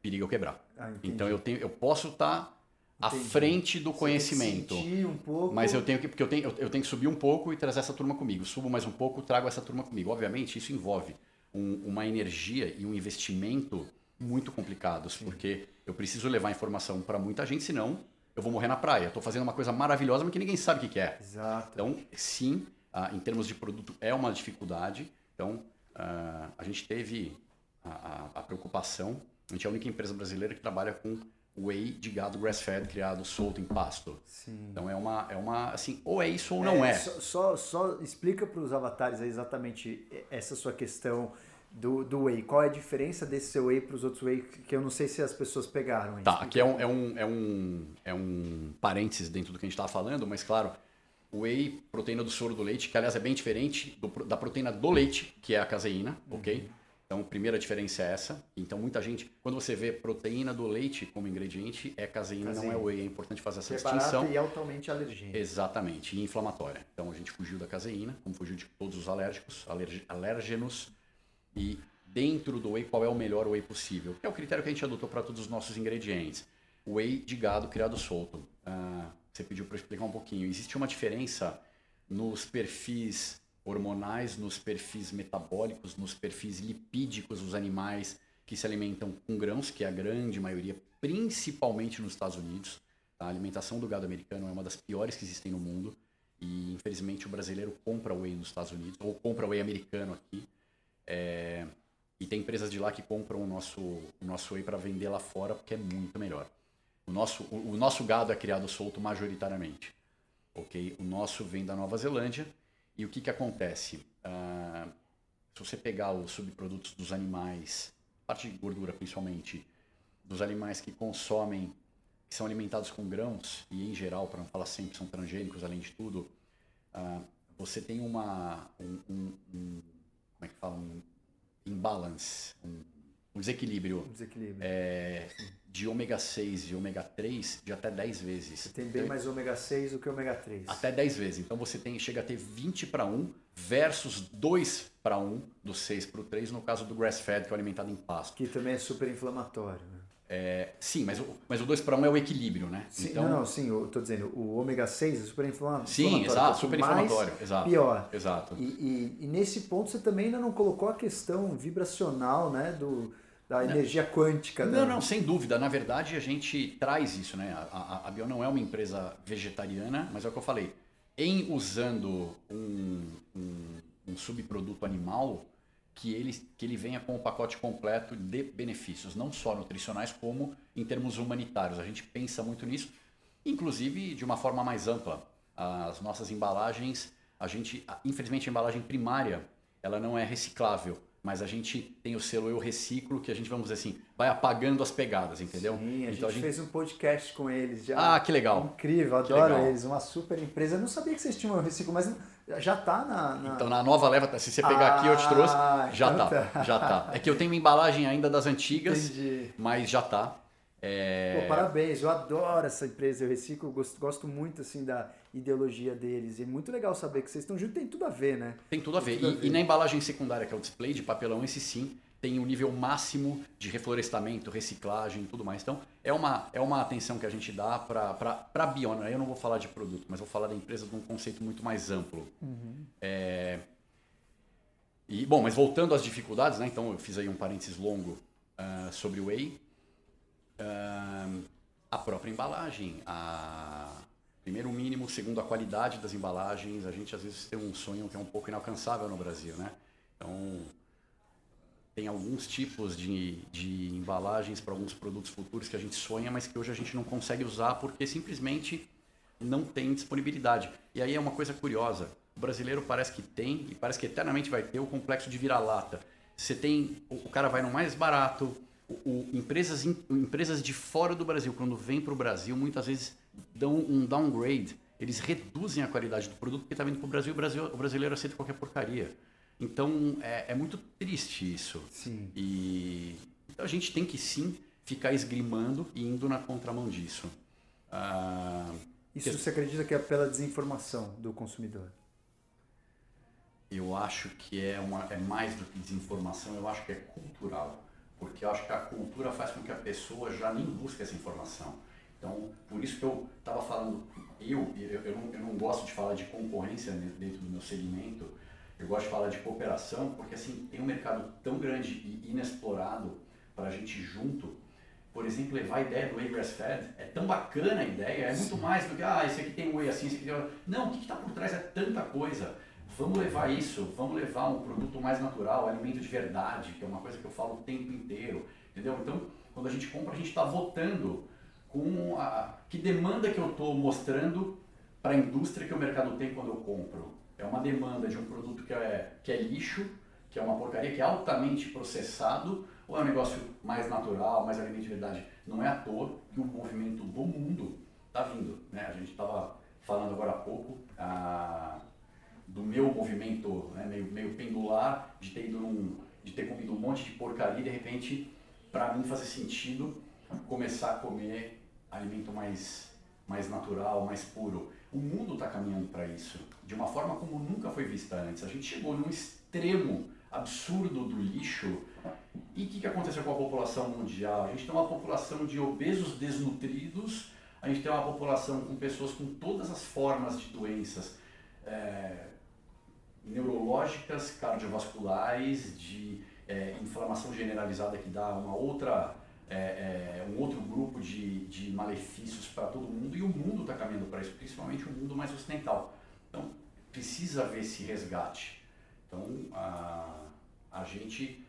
perigo eu quebrar. Ah, então eu tenho, eu posso estar tá à frente do conhecimento, um pouco... mas eu tenho que porque eu tenho, eu, tenho que subir um pouco e trazer essa turma comigo. Subo mais um pouco, trago essa turma comigo. Obviamente isso envolve um, uma energia e um investimento muito complicados, Sim. porque eu preciso levar informação para muita gente, senão eu vou morrer na praia. Estou fazendo uma coisa maravilhosa, mas que ninguém sabe o que, é. Exato. Então, sim, ah, em termos de produto, é uma dificuldade. Então, uh, a gente teve a, a, a, preocupação, a gente é a única empresa brasileira que trabalha com whey de gado grass-fed criado solto em pasto. Sim. Então é uma, é uma, assim, ou é isso ou não é. Só, só, só explica para os avatares exatamente essa sua questão do, do whey. Qual é a diferença desse seu whey para os outros whey que eu não sei se as pessoas pegaram. Tá, aqui é um, é, um, é, um, é um parênteses dentro do que a gente estava falando, mas claro, o whey, proteína do soro do leite, que aliás é bem diferente do, da proteína do leite, que é a caseína, uhum. ok? Então, a primeira diferença é essa. Então, muita gente, quando você vê proteína do leite como ingrediente, é caseína, caseína. não é whey. É importante fazer essa que distinção. E altamente alergênica. Exatamente, e inflamatória. Então, a gente fugiu da caseína, como fugiu de todos os alérgicos, alérgenos. E dentro do whey, qual é o melhor whey possível? É o critério que a gente adotou para todos os nossos ingredientes. Whey de gado criado solto. Ah, você pediu para explicar um pouquinho. Existe uma diferença nos perfis hormonais, nos perfis metabólicos, nos perfis lipídicos dos animais que se alimentam com grãos, que é a grande maioria, principalmente nos Estados Unidos. A alimentação do gado americano é uma das piores que existem no mundo e infelizmente o brasileiro compra whey nos Estados Unidos ou compra whey americano aqui. É... E tem empresas de lá que compram o nosso, o nosso whey para vender lá fora porque é muito melhor. O nosso, o, o nosso gado é criado solto majoritariamente. ok? O nosso vem da Nova Zelândia e o que, que acontece? Uh, se você pegar os subprodutos dos animais, parte de gordura principalmente, dos animais que consomem, que são alimentados com grãos, e em geral, para não falar sempre, são transgênicos além de tudo, uh, você tem uma, um, um, um, como é que fala, um imbalance, um, um desequilíbrio, um desequilíbrio. É, de ômega 6 e ômega 3 de até 10 vezes. Você tem bem mais ômega 6 do que ômega 3. Até 10 vezes. Então você tem, chega a ter 20 para 1 versus 2 para 1 do 6 para o 3 no caso do grass fed que é alimentado em pasto. Que também é super inflamatório. Né? É, sim, mas o, mas o 2 para 1 é o equilíbrio, né? Sim, então, não, não, sim, eu tô dizendo, o ômega 6 é super inflamatório. Sim, exato, super inflamatório, exato. Pior. Exato. E, e, e, nesse ponto você também ainda não colocou a questão vibracional, né, do da energia quântica. Não, não, sem dúvida. Na verdade, a gente traz isso, né? A, a, a Bio não é uma empresa vegetariana, mas é o que eu falei. Em usando um, um, um subproduto animal, que ele, que ele venha com o pacote completo de benefícios, não só nutricionais, como em termos humanitários. A gente pensa muito nisso, inclusive de uma forma mais ampla. As nossas embalagens, a gente, infelizmente, a embalagem primária, ela não é reciclável mas a gente tem o selo Eu Reciclo, que a gente, vamos dizer assim, vai apagando as pegadas, entendeu? Sim, a, então, gente, a gente fez um podcast com eles já. Ah, que legal. Incrível, adoro legal. eles, uma super empresa. Eu não sabia que vocês tinham o Reciclo, mas já tá na, na... Então, na nova leva, se você pegar ah, aqui, eu te trouxe, já então tá, tá, já tá. É que eu tenho uma embalagem ainda das antigas, Entendi. mas já tá. É... Pô, parabéns, eu adoro essa empresa, eu reciclo, gosto, gosto muito assim da ideologia deles. E é muito legal saber que vocês estão juntos, tem tudo a ver, né? Tem tudo a ver. Tudo e, a ver. e na embalagem secundária, que é o display de papelão, esse sim tem o um nível máximo de reflorestamento, reciclagem e tudo mais. Então, é uma, é uma atenção que a gente dá para a Biona. Eu não vou falar de produto, mas vou falar da empresa de um conceito muito mais amplo. Uhum. É... E, bom, mas voltando às dificuldades, né? Então, eu fiz aí um parênteses longo uh, sobre o Whey a própria embalagem, a primeiro o mínimo, segundo a qualidade das embalagens. A gente às vezes tem um sonho que é um pouco inalcançável no Brasil, né? Então tem alguns tipos de, de embalagens para alguns produtos futuros que a gente sonha, mas que hoje a gente não consegue usar porque simplesmente não tem disponibilidade. E aí é uma coisa curiosa. O brasileiro parece que tem e parece que eternamente vai ter o complexo de vira-lata. Você tem, o cara vai no mais barato, o, empresas, empresas de fora do Brasil, quando vêm para o Brasil, muitas vezes dão um downgrade. Eles reduzem a qualidade do produto porque está vindo para o Brasil, o Brasil, o brasileiro aceita qualquer porcaria. Então é, é muito triste isso. Sim. E então, a gente tem que sim ficar esgrimando e indo na contramão disso. Ah, isso que... você acredita que é pela desinformação do consumidor? Eu acho que é, uma, é mais do que desinformação, eu acho que é cultural porque eu acho que a cultura faz com que a pessoa já nem busque essa informação. Então, por isso que eu estava falando, eu, eu, eu, não, eu não gosto de falar de concorrência dentro do meu segmento, eu gosto de falar de cooperação, porque assim, tem um mercado tão grande e inexplorado para a gente junto. Por exemplo, levar a ideia do Whey Grass Fed, é tão bacana a ideia, é muito mais do que, ah, esse aqui tem Whey assim, esse aqui tem... Não, o que está por trás é tanta coisa. Vamos levar isso, vamos levar um produto mais natural, alimento de verdade, que é uma coisa que eu falo o tempo inteiro, entendeu? Então, quando a gente compra, a gente está votando com a que demanda que eu estou mostrando para a indústria que o mercado tem quando eu compro. É uma demanda de um produto que é, que é lixo, que é uma porcaria, que é altamente processado, ou é um negócio mais natural, mais alimento de verdade? Não é à toa que o movimento do mundo está vindo. Né? A gente estava falando agora há pouco ah, do meu movimento né, meio, meio pendular, de ter, ido num, de ter comido um monte de porcaria e de repente, para mim, fazer sentido começar a comer alimento mais, mais natural, mais puro. O mundo está caminhando para isso, de uma forma como nunca foi vista antes. A gente chegou num extremo absurdo do lixo. E o que, que aconteceu com a população mundial? A gente tem uma população de obesos desnutridos, a gente tem uma população com pessoas com todas as formas de doenças é, neurológicas, cardiovasculares, de é, inflamação generalizada que dá uma outra é, é, um outro grupo de, de malefícios para todo mundo e o mundo está caminhando para isso, principalmente o mundo mais ocidental. Então, precisa haver esse resgate. Então, a, a gente,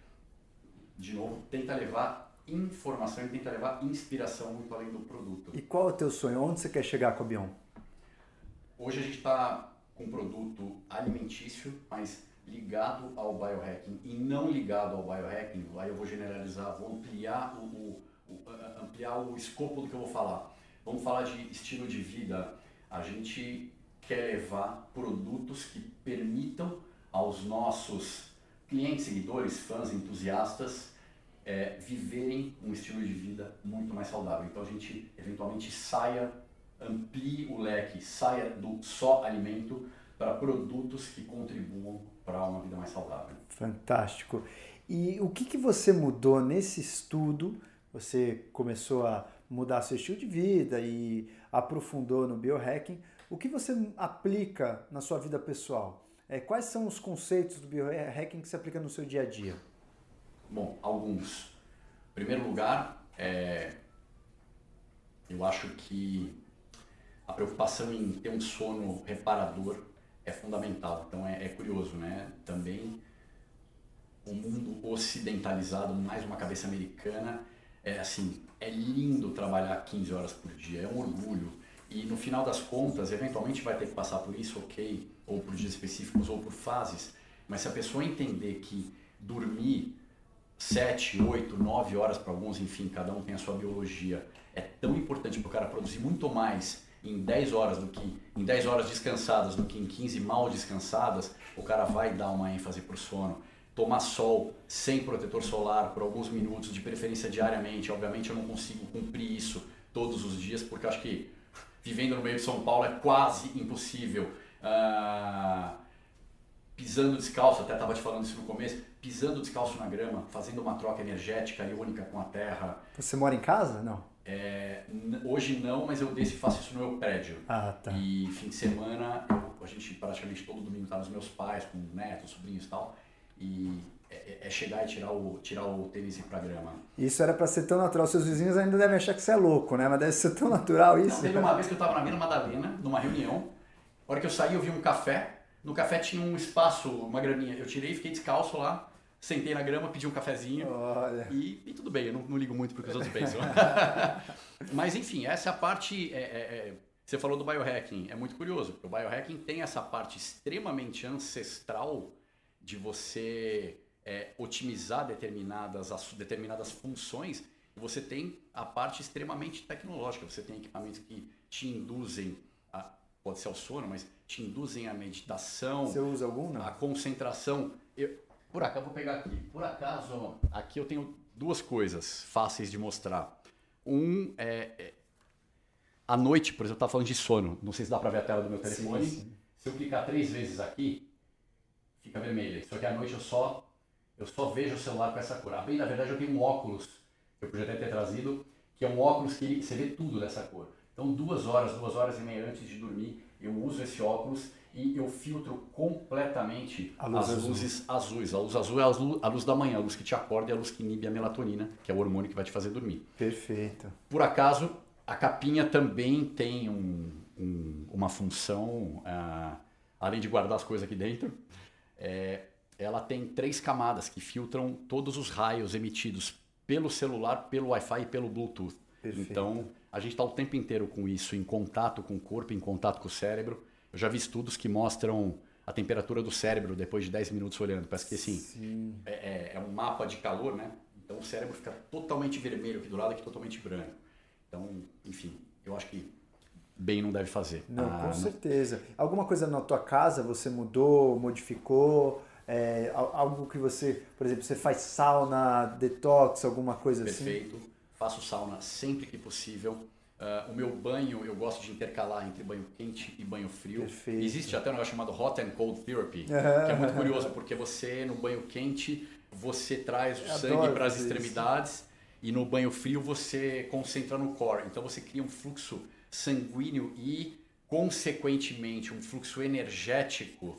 de novo, tenta levar informação e tenta levar inspiração muito além do produto. E qual é o teu sonho? Onde você quer chegar com a Bion? Hoje a gente está com um produto alimentício, mas ligado ao biohacking e não ligado ao biohacking, aí eu vou generalizar, vou ampliar o, o, o, ampliar o escopo do que eu vou falar. Vamos falar de estilo de vida. A gente quer levar produtos que permitam aos nossos clientes, seguidores, fãs, entusiastas é, viverem um estilo de vida muito mais saudável. Então a gente eventualmente saia, amplie o leque, saia do só alimento para produtos que contribuam para uma vida mais saudável. Fantástico. E o que, que você mudou nesse estudo? Você começou a mudar seu estilo de vida e aprofundou no biohacking. O que você aplica na sua vida pessoal? É, quais são os conceitos do biohacking que você aplica no seu dia a dia? Bom, alguns. Em primeiro lugar, é, eu acho que a preocupação em ter um sono reparador é fundamental. Então é, é curioso, né? Também o mundo ocidentalizado, mais uma cabeça americana, é assim, é lindo trabalhar 15 horas por dia, é um orgulho. E no final das contas, eventualmente vai ter que passar por isso, ok, ou por dias específicos, ou por fases, mas se a pessoa entender que dormir 7, 8, 9 horas para alguns, enfim, cada um tem a sua biologia, é tão importante para o cara produzir muito mais em 10 horas do que em 10 horas descansadas do que em 15 mal descansadas, o cara vai dar uma ênfase para o sono. Tomar sol sem protetor solar por alguns minutos, de preferência diariamente. Obviamente eu não consigo cumprir isso todos os dias, porque acho que vivendo no meio de São Paulo é quase impossível. Ah, pisando descalço, até estava te falando isso no começo, pisando descalço na grama, fazendo uma troca energética e única com a terra. Você mora em casa? Não. É, hoje não, mas eu desço e faço isso no meu prédio. Ah, tá. E fim de semana, eu, a gente praticamente todo domingo tá nos meus pais, com netos, sobrinhos e tal. E é, é, é chegar e tirar o, tirar o tênis e ir pra grama. Isso era para ser tão natural. Seus vizinhos ainda devem achar que você é louco, né? Mas deve ser tão natural isso. Não, teve uma vez que eu tava na Vila Madalena, numa reunião. A hora que eu saí, eu vi um café. No café tinha um espaço, uma graminha. Eu tirei e fiquei descalço lá sentei na grama, pedi um cafezinho e, e, tudo bem, eu não, não ligo muito porque os outros pensam. Mas enfim, essa é a parte. É, é, é, você falou do biohacking, é muito curioso, porque o biohacking tem essa parte extremamente ancestral de você é, otimizar determinadas, determinadas funções e você tem a parte extremamente tecnológica. Você tem equipamentos que te induzem, a, pode ser ao sono, mas te induzem a meditação. Você usa algum? Não? A concentração. Eu, por acaso, vou pegar aqui. Por acaso, aqui eu tenho duas coisas fáceis de mostrar. Um é, é à noite, por exemplo, eu estava falando de sono. Não sei se dá para ver a tela do meu telefone. Sim, sim. Se eu clicar três vezes aqui, fica vermelha. Só que à noite eu só eu só vejo o celular com essa cor. Ah, bem, na verdade, eu tenho um óculos que eu podia até ter trazido, que é um óculos que você vê tudo dessa cor. Então, duas horas, duas horas e meia antes de dormir, eu uso esse óculos e eu filtro completamente as azul. luzes azuis. A luz azul é a luz, a luz, da manhã, a luz que te acorda e a luz que inibe a melatonina, que é o hormônio que vai te fazer dormir. Perfeito. Por acaso, a capinha também tem um, um, uma função, uh, além de guardar as coisas aqui dentro, é, ela tem três camadas que filtram todos os raios emitidos pelo celular, pelo Wi-Fi e pelo Bluetooth. Perfeito. Então, a gente está o tempo inteiro com isso, em contato com o corpo, em contato com o cérebro. Eu já vi estudos que mostram a temperatura do cérebro depois de 10 minutos olhando. Parece que assim, é, é, é, um mapa de calor, né? Então o cérebro fica totalmente vermelho aqui do lado, aqui totalmente branco. Então, enfim, eu acho que bem não deve fazer. Não, ah, com certeza. Alguma coisa na tua casa você mudou, modificou? É, algo que você, por exemplo, você faz sauna, detox, alguma coisa Perfeito. assim? Perfeito. Faço sauna sempre que possível. Uh, o meu banho, eu gosto de intercalar entre banho quente e banho frio. Perfeito. Existe até um negócio chamado Hot and Cold Therapy, que é muito curioso, porque você, no banho quente, você traz o eu sangue para as extremidades isso. e no banho frio você concentra no core. Então você cria um fluxo sanguíneo e, consequentemente, um fluxo energético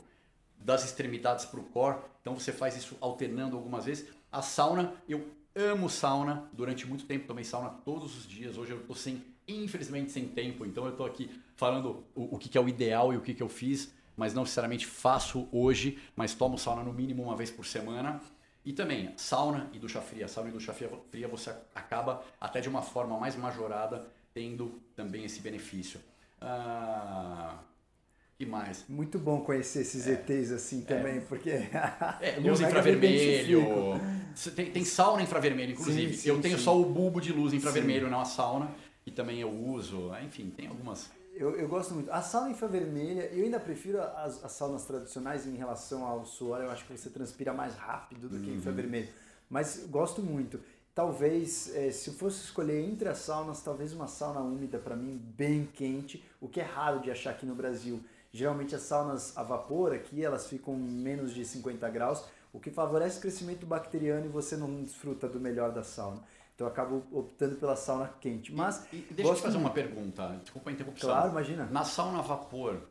das extremidades para o core. Então você faz isso alternando algumas vezes. A sauna, eu amo sauna. Durante muito tempo tomei sauna todos os dias. Hoje eu estou sem, infelizmente, sem tempo. Então eu estou aqui falando o, o que, que, é o ideal e o que, que eu fiz, mas não necessariamente faço hoje, mas tomo sauna no mínimo uma vez por semana. E também sauna e ducha fria. Sauna e ducha fria você acaba até de uma forma mais majorada tendo também esse benefício. Ah, que mais? Muito bom conhecer esses é, ETs assim também, é, porque. É, luz infravermelho. Tem, tem sauna infravermelho, inclusive. Sim, sim, eu tenho sim. só o bulbo de luz infravermelho, não a sauna, e também eu uso. Enfim, tem algumas. Eu, eu gosto muito. A sauna infravermelha, eu ainda prefiro as, as saunas tradicionais em relação ao suor. Eu acho que você transpira mais rápido do que uhum. infravermelho. Mas gosto muito. Talvez, é, se eu fosse escolher entre as saunas, talvez uma sauna úmida para mim, bem quente, o que é raro de achar aqui no Brasil. Geralmente as saunas a vapor aqui, elas ficam menos de 50 graus, o que favorece o crescimento bacteriano e você não desfruta do melhor da sauna. Então eu acabo optando pela sauna quente. Mas e, e deixa eu te fazer uma pergunta, desculpa a interrupção. Claro, imagina. Na sauna a vapor,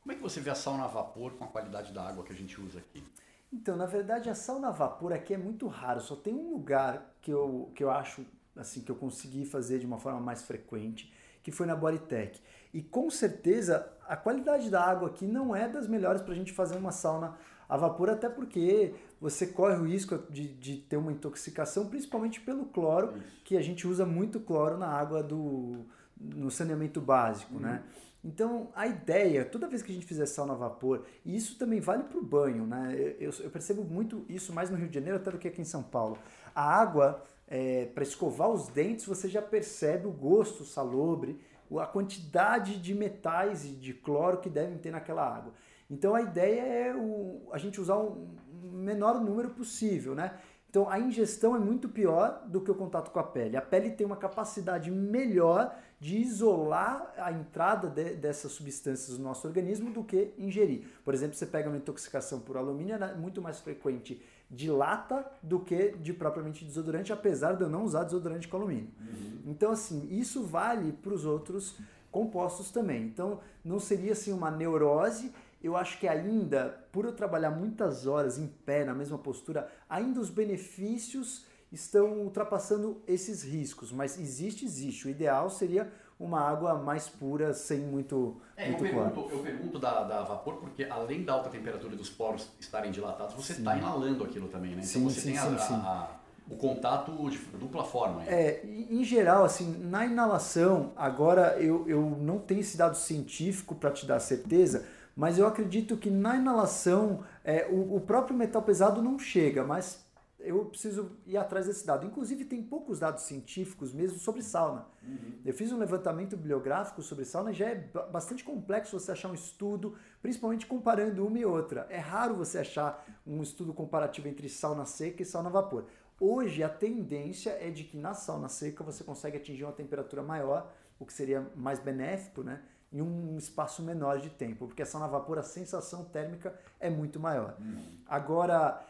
como é que você vê a sauna a vapor com a qualidade da água que a gente usa aqui? Então, na verdade, a sauna a vapor aqui é muito raro. Só tem um lugar que eu, que eu acho assim que eu consegui fazer de uma forma mais frequente, que foi na Bodytech. E com certeza a qualidade da água aqui não é das melhores para a gente fazer uma sauna a vapor, até porque você corre o risco de, de ter uma intoxicação, principalmente pelo cloro, Isso. que a gente usa muito cloro na água do no saneamento básico, uhum. né? Então, a ideia, toda vez que a gente fizer sauna a vapor, e isso também vale para o banho, né? Eu, eu, percebo muito isso mais no Rio de Janeiro até do que aqui em São Paulo. A água, é, para escovar os dentes, você já percebe o gosto salobre, a quantidade de metais e de cloro que devem ter naquela água. Então, a ideia é o, a gente usar o menor número possível, né? Então a ingestão é muito pior do que o contato com a pele. A pele tem uma capacidade melhor de isolar a entrada de, dessas substâncias no nosso organismo do que ingerir. Por exemplo, você pega uma intoxicação por alumínio, é muito mais frequente de lata do que de propriamente desodorante, apesar de eu não usar desodorante com alumínio. Uhum. Então, assim, isso vale para os outros compostos também. Então, não seria assim uma neurose eu acho que ainda, por eu trabalhar muitas horas em pé, na mesma postura, ainda os benefícios estão ultrapassando esses riscos. Mas existe, existe. O ideal seria uma água mais pura, sem muito, é, muito eu pergunto, Eu pergunto da, da vapor, porque além da alta temperatura dos poros estarem dilatados, você está inalando aquilo também, né? Então você sim, tem sim. A, a, o contato de dupla forma. É, em geral, assim, na inalação, agora eu, eu não tenho esse dado científico para te dar certeza, mas eu acredito que na inalação é, o, o próprio metal pesado não chega, mas eu preciso ir atrás desse dado. Inclusive, tem poucos dados científicos mesmo sobre sauna. Uhum. Eu fiz um levantamento bibliográfico sobre sauna e já é bastante complexo você achar um estudo, principalmente comparando uma e outra. É raro você achar um estudo comparativo entre sauna seca e sauna vapor. Hoje, a tendência é de que na sauna seca você consegue atingir uma temperatura maior, o que seria mais benéfico, né? em um espaço menor de tempo, porque a sauna vapor, a sensação térmica é muito maior. Uhum. Agora,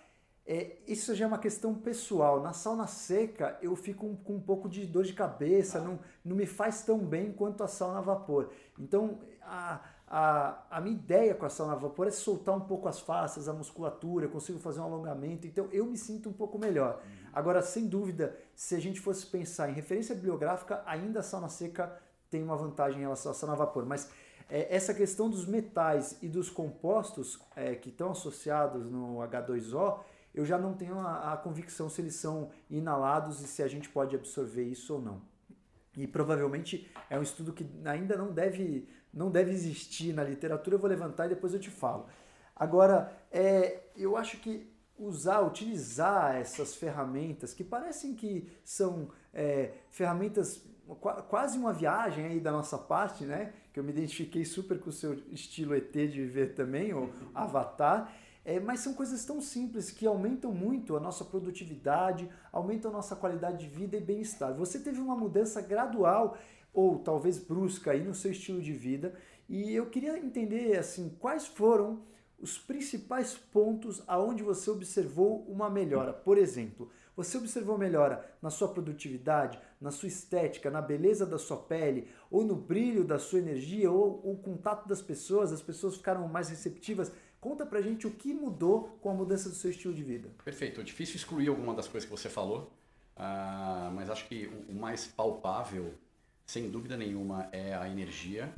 é, isso já é uma questão pessoal. Na sauna seca, eu fico com um pouco de dor de cabeça, ah. não, não me faz tão bem quanto a sauna a vapor. Então, a, a, a minha ideia com a sauna a vapor é soltar um pouco as faces, a musculatura, eu consigo fazer um alongamento, então eu me sinto um pouco melhor. Uhum. Agora, sem dúvida, se a gente fosse pensar em referência bibliográfica, ainda a sauna seca tem uma vantagem em relação à sauna a vapor. Mas é, essa questão dos metais e dos compostos é, que estão associados no H2O, eu já não tenho a, a, convicção se eles são inalados e se a gente pode absorver isso ou não. e provavelmente é um estudo que ainda não deve, não deve existir na literatura. Eu vou levantar e depois eu te falo. Agora, é, eu acho que usar, utilizar essas ferramentas que parecem que são é, ferramentas quase uma viagem aí da nossa parte, né? Que eu me identifiquei super com o seu estilo ET de viver também, ou Avatar. É, mas são coisas tão simples que aumentam muito a nossa produtividade, aumentam a nossa qualidade de vida e bem-estar. Você teve uma mudança gradual ou talvez brusca aí no seu estilo de vida e eu queria entender assim quais foram os principais pontos aonde você observou uma melhora. Por exemplo, você observou melhora na sua produtividade, na sua estética, na beleza da sua pele, ou no brilho da sua energia, ou o contato das pessoas, as pessoas ficaram mais receptivas. Conta pra gente o que mudou com a mudança do seu estilo de vida. Perfeito. É difícil excluir alguma das coisas que você falou, uh, mas acho que o mais palpável, sem dúvida nenhuma, é a energia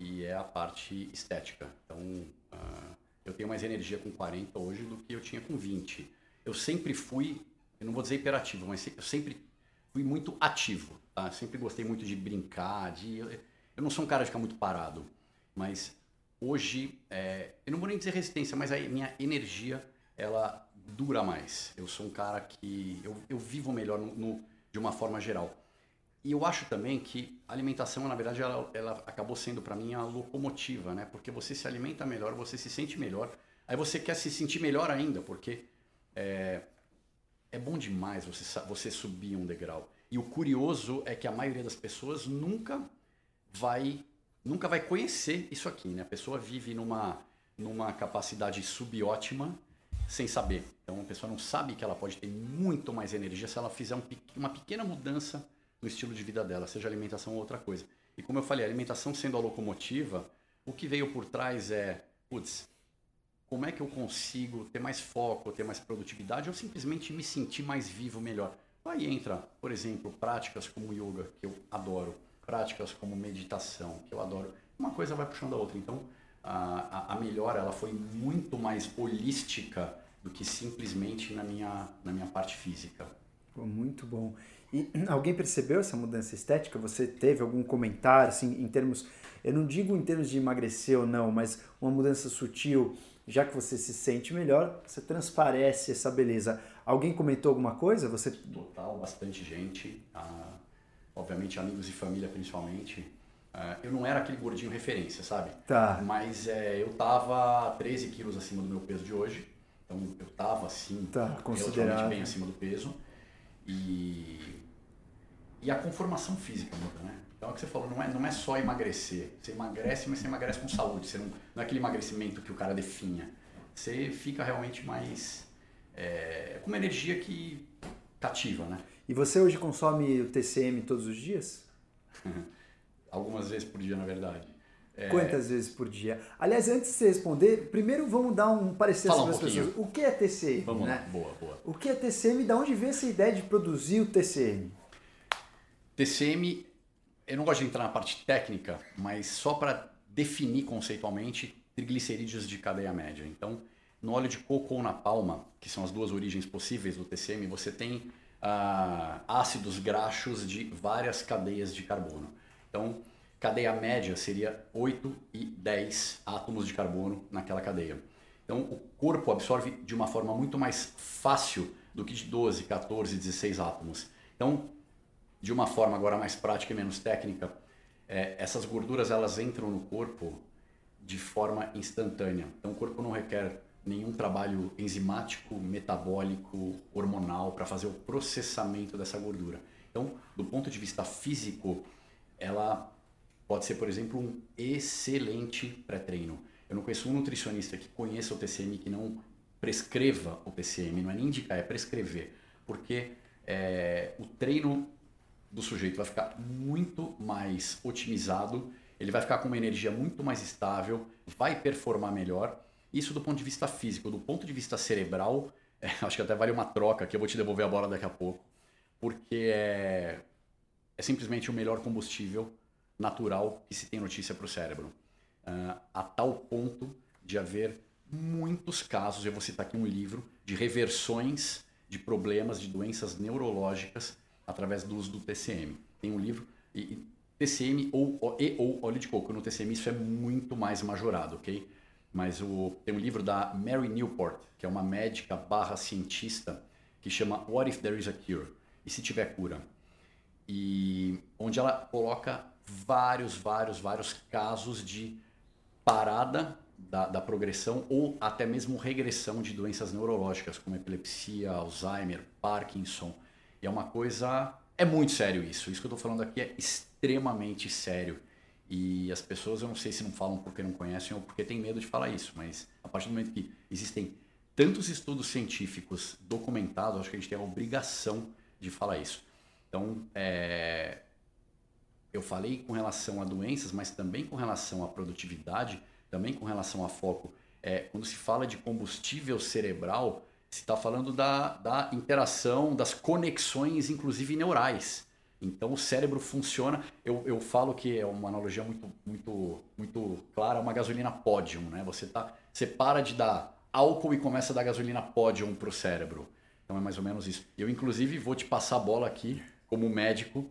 e é a parte estética. Então, uh, eu tenho mais energia com 40 hoje do que eu tinha com 20. Eu sempre fui eu não vou dizer hiperativo, mas eu sempre fui muito ativo, tá? Sempre gostei muito de brincar, de... Eu não sou um cara de ficar muito parado, mas hoje, é... eu não vou nem dizer resistência, mas a minha energia, ela dura mais. Eu sou um cara que... Eu, eu vivo melhor no, no, de uma forma geral. E eu acho também que a alimentação, na verdade, ela, ela acabou sendo para mim a locomotiva, né? Porque você se alimenta melhor, você se sente melhor, aí você quer se sentir melhor ainda, porque é, é bom demais você, você subir um degrau. E o curioso é que a maioria das pessoas nunca vai nunca vai conhecer isso aqui, né? A pessoa vive numa numa capacidade subótima sem saber. Então a pessoa não sabe que ela pode ter muito mais energia se ela fizer um, uma pequena mudança no estilo de vida dela, seja alimentação ou outra coisa. E como eu falei, a alimentação sendo a locomotiva, o que veio por trás é, putz, como é que eu consigo ter mais foco, ter mais produtividade ou simplesmente me sentir mais vivo, melhor. Aí entra, por exemplo, práticas como yoga, que eu adoro, práticas como meditação, que eu adoro. Uma coisa vai puxando a outra. Então, a, a, melhora ela foi muito mais holística do que simplesmente na minha, na minha parte física. Muito bom. E alguém percebeu essa mudança estética? Você teve algum comentário, assim, em termos, eu não digo em termos de emagrecer ou não, mas uma mudança sutil, já que você se sente melhor, você transparece essa beleza. Alguém comentou alguma coisa? Você total, bastante gente, ah, obviamente amigos e família principalmente. Ah, eu não era aquele gordinho referência, sabe? Tá. Mas é, eu tava 13 quilos acima do meu peso de hoje. Então eu tava assim, tá, relativamente bem acima do peso. E, e a conformação física muda, né? Então é o que você falou, não é, não é só emagrecer. Você emagrece, mas você emagrece com saúde. Você não, não é aquele emagrecimento que o cara definha. Você fica realmente mais. É, com uma energia que cativa, né? E você hoje consome o TCM todos os dias? Algumas vezes por dia, na verdade. É... Quantas vezes por dia? Aliás, antes de você responder, primeiro vamos dar um parecer Fala sobre um as pessoas. O que é TCM? Vamos né? lá, boa, boa. O que é TCM e de onde veio essa ideia de produzir o TCM? TCM eu não gosto de entrar na parte técnica, mas só para definir conceitualmente triglicerídeos de cadeia média. Então, no óleo de coco ou na palma, que são as duas origens possíveis do TCM, você tem ah, ácidos graxos de várias cadeias de carbono. Então, cadeia média seria 8 e 10 átomos de carbono naquela cadeia. Então, o corpo absorve de uma forma muito mais fácil do que de 12, 14, 16 átomos. Então, de uma forma agora mais prática e menos técnica, é, essas gorduras elas entram no corpo de forma instantânea. Então o corpo não requer nenhum trabalho enzimático, metabólico, hormonal para fazer o processamento dessa gordura. Então, do ponto de vista físico, ela pode ser, por exemplo, um excelente pré-treino. Eu não conheço um nutricionista que conheça o TCM que não prescreva o TCM, não é nem indicar, é prescrever, porque é, o treino do sujeito vai ficar muito mais otimizado, ele vai ficar com uma energia muito mais estável, vai performar melhor. Isso do ponto de vista físico, do ponto de vista cerebral, é, acho que até vale uma troca, que eu vou te devolver a bola daqui a pouco, porque é, é simplesmente o melhor combustível natural que se tem notícia para o cérebro. Uh, a tal ponto de haver muitos casos, eu vou citar aqui um livro, de reversões de problemas, de doenças neurológicas através do uso do TCM. Tem um livro E, TCM ou, e, ou óleo de coco. No TCM isso é muito mais majorado, ok? Mas o, tem um livro da Mary Newport, que é uma médica barra cientista, que chama What If There Is a Cure? E se tiver cura? E onde ela coloca vários, vários, vários casos de parada da, da, progressão ou até mesmo regressão de doenças neurológicas, como epilepsia, Alzheimer, Parkinson. E é uma coisa. É muito sério isso. Isso que eu estou falando aqui é extremamente sério. E as pessoas, eu não sei se não falam porque não conhecem ou porque têm medo de falar isso, mas a partir do momento que existem tantos estudos científicos documentados, acho que a gente tem a obrigação de falar isso. Então, é, eu falei com relação a doenças, mas também com relação à produtividade, também com relação a foco. É, quando se fala de combustível cerebral, se está falando da, da interação, das conexões, inclusive neurais. Então o cérebro funciona. Eu, eu falo que é uma analogia muito, muito, muito clara, uma gasolina pódium, né? Você tá, você para de dar álcool e começa a dar gasolina pódium para o cérebro. Então é mais ou menos isso. Eu inclusive vou te passar a bola aqui como médico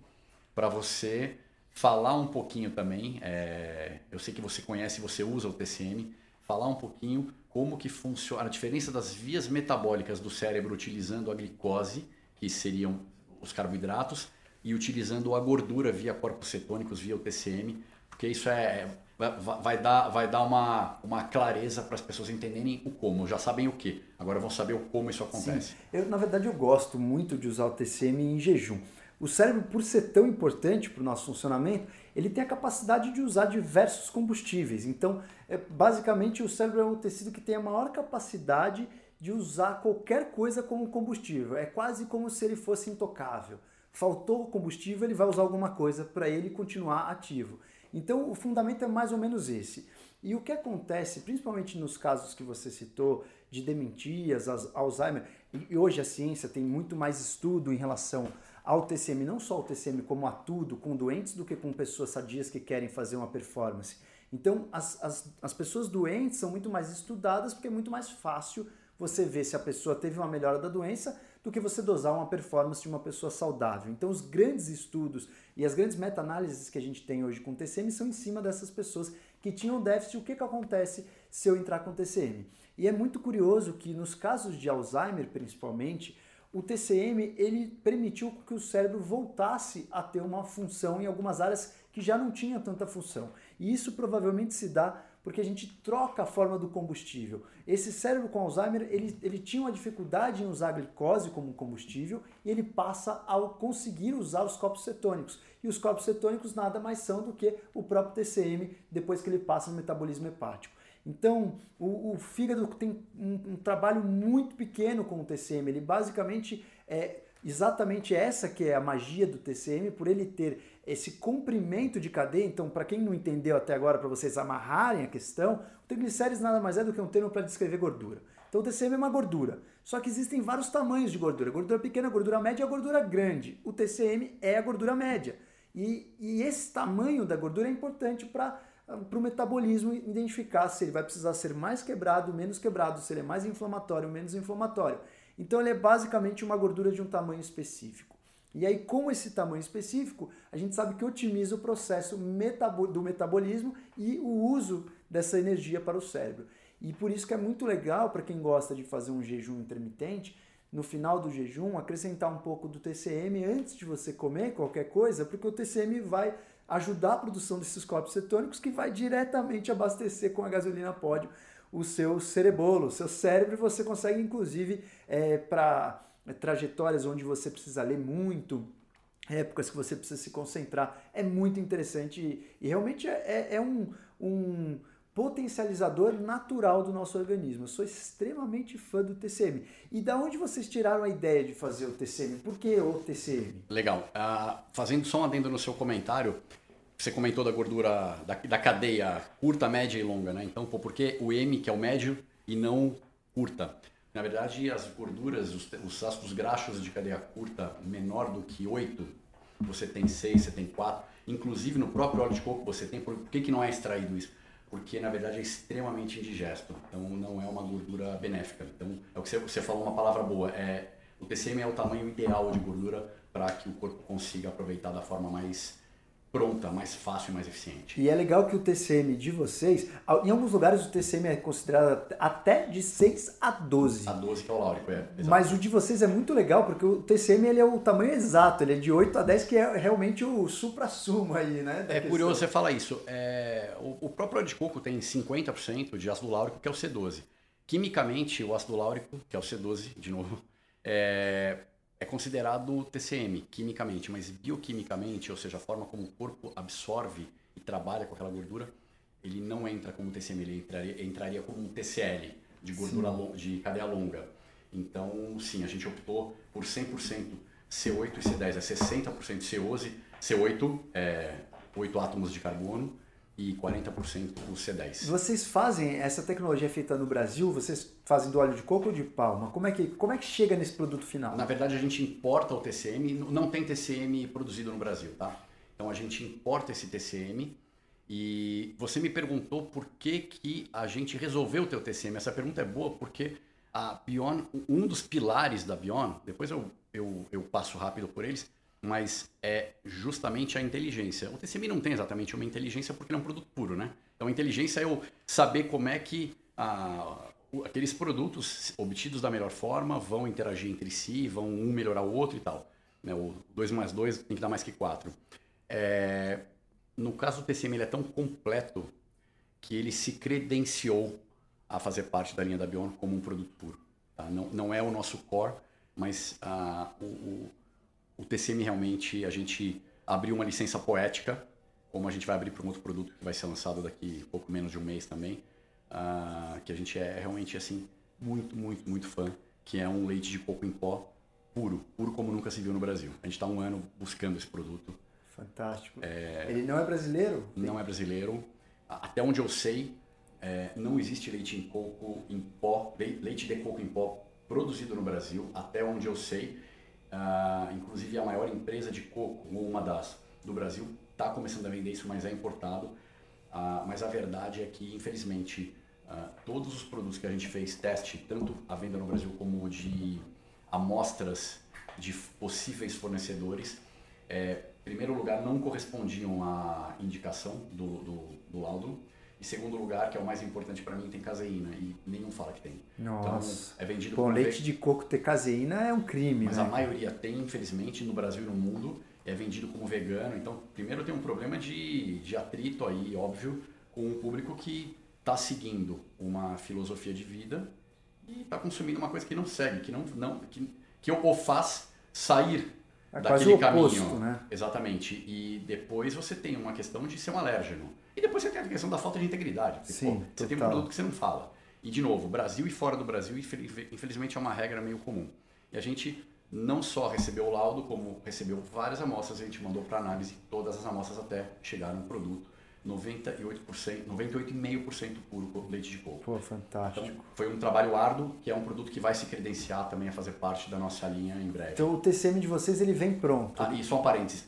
para você falar um pouquinho também, é, eu sei que você conhece, você usa o TCM, falar um pouquinho como que funciona a diferença das vias metabólicas do cérebro utilizando a glicose, que seriam os carboidratos, e utilizando a gordura via corpos cetônicos, via o TCM, porque isso é vai dar, vai dar uma, uma clareza para as pessoas entenderem o como. Já sabem o que, agora vão saber o como isso acontece. Sim. Eu, na verdade, eu gosto muito de usar o TCM em jejum. O cérebro, por ser tão importante para o nosso funcionamento, ele tem a capacidade de usar diversos combustíveis. Então, é, basicamente, o cérebro é um tecido que tem a maior capacidade de usar qualquer coisa como combustível. É quase como se ele fosse intocável. Faltou combustível, ele vai usar alguma coisa para ele continuar ativo. Então, o fundamento é mais ou menos esse. E o que acontece, principalmente nos casos que você citou, de dementias, Alzheimer, e hoje a ciência tem muito mais estudo em relação ao TCM, não só o TCM como a tudo, com doentes do que com pessoas sadias que querem fazer uma performance. Então, as, as, as pessoas doentes são muito mais estudadas porque é muito mais fácil você ver se a pessoa teve uma melhora da doença do que você dosar uma performance de uma pessoa saudável. Então, os grandes estudos e as grandes meta-análises que a gente tem hoje com TCM são em cima dessas pessoas que tinham déficit. O que, que acontece se eu entrar com TCM? E é muito curioso que nos casos de Alzheimer, principalmente, o TCM ele permitiu que o cérebro voltasse a ter uma função em algumas áreas que já não tinha tanta função. E isso provavelmente se dá porque a gente troca a forma do combustível. Esse cérebro com Alzheimer, ele, ele tinha uma dificuldade em usar a glicose como combustível e ele passa a conseguir usar os corpos cetônicos. E os corpos cetônicos nada mais são do que o próprio TCM depois que ele passa no metabolismo hepático. Então, o, o fígado tem um, um, trabalho muito pequeno com o TCM. Ele basicamente é exatamente essa que é a magia do TCM, por ele ter esse comprimento de cadeia. Então, para quem não entendeu até agora, para vocês amarrarem a questão, o triglicérides nada mais é do que um termo para descrever gordura. Então, o TCM é uma gordura. Só que existem vários tamanhos de gordura: gordura pequena, gordura média e gordura grande. O TCM é a gordura média. E, e esse tamanho da gordura é importante para o metabolismo identificar se ele vai precisar ser mais quebrado, menos quebrado, se ele é mais inflamatório, menos inflamatório. Então ele é basicamente uma gordura de um tamanho específico. E aí, com esse tamanho específico, a gente sabe que otimiza o processo do metabolismo e o uso dessa energia para o cérebro. E por isso que é muito legal para quem gosta de fazer um jejum intermitente, no final do jejum, acrescentar um pouco do TCM antes de você comer qualquer coisa, porque o TCM vai ajudar a produção desses corpos cetônicos que vai diretamente abastecer com a gasolina pódio o seu cerebolo, o seu cérebro, você consegue inclusive é, para trajetórias onde você precisa ler muito, épocas que você precisa se concentrar, é muito interessante e, e realmente é, é, é um, um potencializador natural do nosso organismo. Eu sou extremamente fã do TCM. E da onde vocês tiraram a ideia de fazer o TCM? Por que o TCM? Legal. Uh, fazendo só um adendo no seu comentário, você comentou da gordura da, da cadeia curta, média e longa, né? Então, pô, por que o M, que é o médio, e não curta? Na verdade, as gorduras, os, os ácidos graxos de cadeia curta menor do que 8, você tem 6, você tem 4. Inclusive no próprio óleo de coco você tem. Por que, que não é extraído isso? Porque na verdade é extremamente indigesto. Então não é uma gordura benéfica. Então é o que você, você falou uma palavra boa. É, o TCM é o tamanho ideal de gordura para que o corpo consiga aproveitar da forma mais pronta, mais fácil e mais eficiente. E é legal que o TCM de vocês, em alguns lugares o TCM é considerado até de 6 a 12. A 12 que é o láurico, é. Exatamente. Mas o de vocês é muito legal, porque o TCM ele é o tamanho exato, ele é de 8 a 10, que é realmente o supra-sumo aí, né? É questão. curioso você falar isso. É, o, o próprio óleo de coco tem 50% de ácido láurico, que é o C12. Quimicamente, o ácido láurico, que é o C12, de novo, é, é considerado TCM quimicamente, mas bioquimicamente, ou seja, a forma como o corpo absorve e trabalha com aquela gordura, ele não entra como TCM, ele entraria, entraria como um TCL, de gordura de cadeia longa. Então, sim, a gente optou por 100% C8 e C10, é 60% C11, C8 é 8 átomos de carbono e 40% o C10. Vocês fazem essa tecnologia feita no Brasil? Vocês fazem do óleo de coco ou de palma? Como é que como é que chega nesse produto final? Na verdade, a gente importa o TCM, não tem TCM produzido no Brasil, tá? Então a gente importa esse TCM e você me perguntou por que, que a gente resolveu ter o TCM. Essa pergunta é boa porque a Bion, um dos pilares da Bion, depois eu, eu, eu passo rápido por eles, mas é justamente a inteligência. O TCM não tem exatamente uma inteligência porque é um produto puro, né? Então, inteligência é eu saber como é que a, aqueles produtos obtidos da melhor forma vão interagir entre si, vão um melhorar o outro e tal. Né? O 2 mais 2 tem que dar mais que 4. É, no caso do TCM, ele é tão completo que ele se credenciou a fazer parte da linha da Bion como um produto puro. Tá? Não, não é o nosso core, mas uh, o o TCM realmente, a gente abriu uma licença poética, como a gente vai abrir para um outro produto que vai ser lançado daqui pouco menos de um mês também, uh, que a gente é realmente assim muito, muito, muito fã, que é um leite de coco em pó puro, puro como nunca se viu no Brasil. A gente está um ano buscando esse produto. Fantástico. É... Ele não é brasileiro? Não é brasileiro. Até onde eu sei, é, não existe leite em coco em pó, leite de coco em pó produzido no Brasil, até onde eu sei. Uh, inclusive a maior empresa de coco, ou uma das do Brasil, está começando a vender isso, mas é importado. Uh, mas a verdade é que, infelizmente, uh, todos os produtos que a gente fez teste, tanto a venda no Brasil como de amostras de possíveis fornecedores, é, em primeiro lugar, não correspondiam à indicação do, do, do laudo. Em segundo lugar, que é o mais importante para mim, tem caseína e nenhum fala que tem. Nossa. Então, é vendido Bom, leite ve... de coco ter caseína é um crime, Mas né? a maioria tem, infelizmente, no Brasil e no mundo, é vendido como vegano. Então, primeiro tem um problema de, de atrito aí, óbvio, com um público que está seguindo uma filosofia de vida e está consumindo uma coisa que não segue, que não, não que, que o faz sair é daquele oposto, caminho. Né? Exatamente. E depois você tem uma questão de ser um alérgeno. E depois você tem a questão da falta de integridade. Porque, Sim, pô, você tem um produto que você não fala. E, de novo, Brasil e fora do Brasil, infelizmente, é uma regra meio comum. E a gente não só recebeu o laudo, como recebeu várias amostras, a gente mandou para análise todas as amostras até chegar no produto 98%, 98,5% puro leite de coco. Pô, fantástico. Então, foi um trabalho árduo, que é um produto que vai se credenciar também a fazer parte da nossa linha em breve. Então o TCM de vocês ele vem pronto. Ah, e só um parênteses.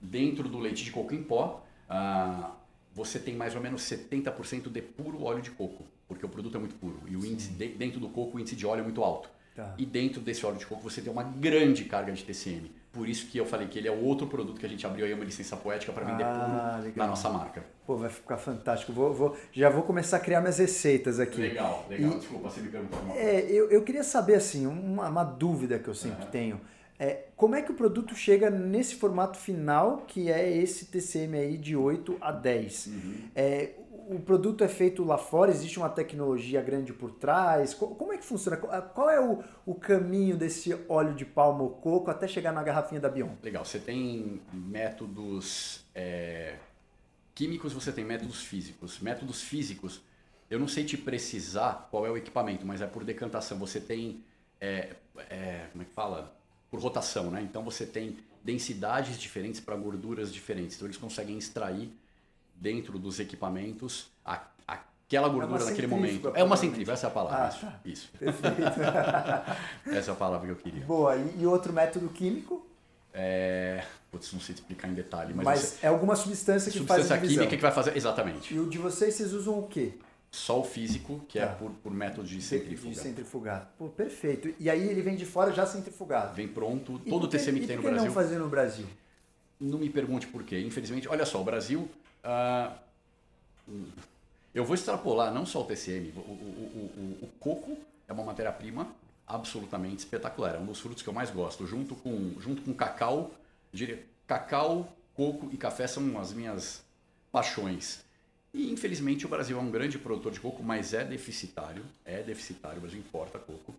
Dentro do leite de coco em pó, ah, você tem mais ou menos 70% de puro óleo de coco, porque o produto é muito puro. E o índice de, dentro do coco, o índice de óleo é muito alto. Tá. E dentro desse óleo de coco você tem uma grande carga de TCM. Por isso que eu falei que ele é outro produto que a gente abriu aí uma licença poética para vender ah, puro legal. na nossa marca. Pô, vai ficar fantástico. Vou, vou, já vou começar a criar minhas receitas aqui. Legal, legal. E, Desculpa, você me perguntou alguma é, coisa. É, eu, eu queria saber, assim, uma, uma dúvida que eu sempre uhum. tenho. É, como é que o produto chega nesse formato final, que é esse TCM aí de 8 a 10? Uhum. É, o produto é feito lá fora, existe uma tecnologia grande por trás? Como é que funciona? Qual é o, o caminho desse óleo de palma ou coco até chegar na garrafinha da Bion? Legal, você tem métodos é, químicos, você tem métodos físicos. Métodos físicos, eu não sei te precisar qual é o equipamento, mas é por decantação. Você tem, é, é, como é que fala? por rotação, né? Então você tem densidades diferentes para gorduras diferentes. Então eles conseguem extrair dentro dos equipamentos a, aquela gordura é naquele momento. É uma centrífuga, essa é a palavra. Ah, isso. Tá. isso. essa é a palavra que eu queria. Boa. E, e outro método químico? É... Putz, não sei explicar em detalhe, mas. Mas você... é alguma substância que substância faz. Substância química que vai fazer. Exatamente. E o de vocês, vocês usam o quê? Só o físico, que é tá. é por, por método de centrifugar. De centrifugar. Pô, perfeito. E aí ele vem de fora já centrifugado. Vem pronto, todo o TCM que tem no Brasil. Por que não fazer no Brasil? não me pergunte por quê. Infelizmente, olha só, o Brasil. Ah, eu vou extrapolar não só o TCM, o, o- o- o- coco é uma matéria-prima absolutamente espetacular. É um dos frutos que eu mais gosto. Junto com, junto com cacau, diria, cacau, coco e café são as minhas paixões. E infelizmente o Brasil é um grande produtor de coco, mas é deficitário. É deficitário, o Brasil importa coco.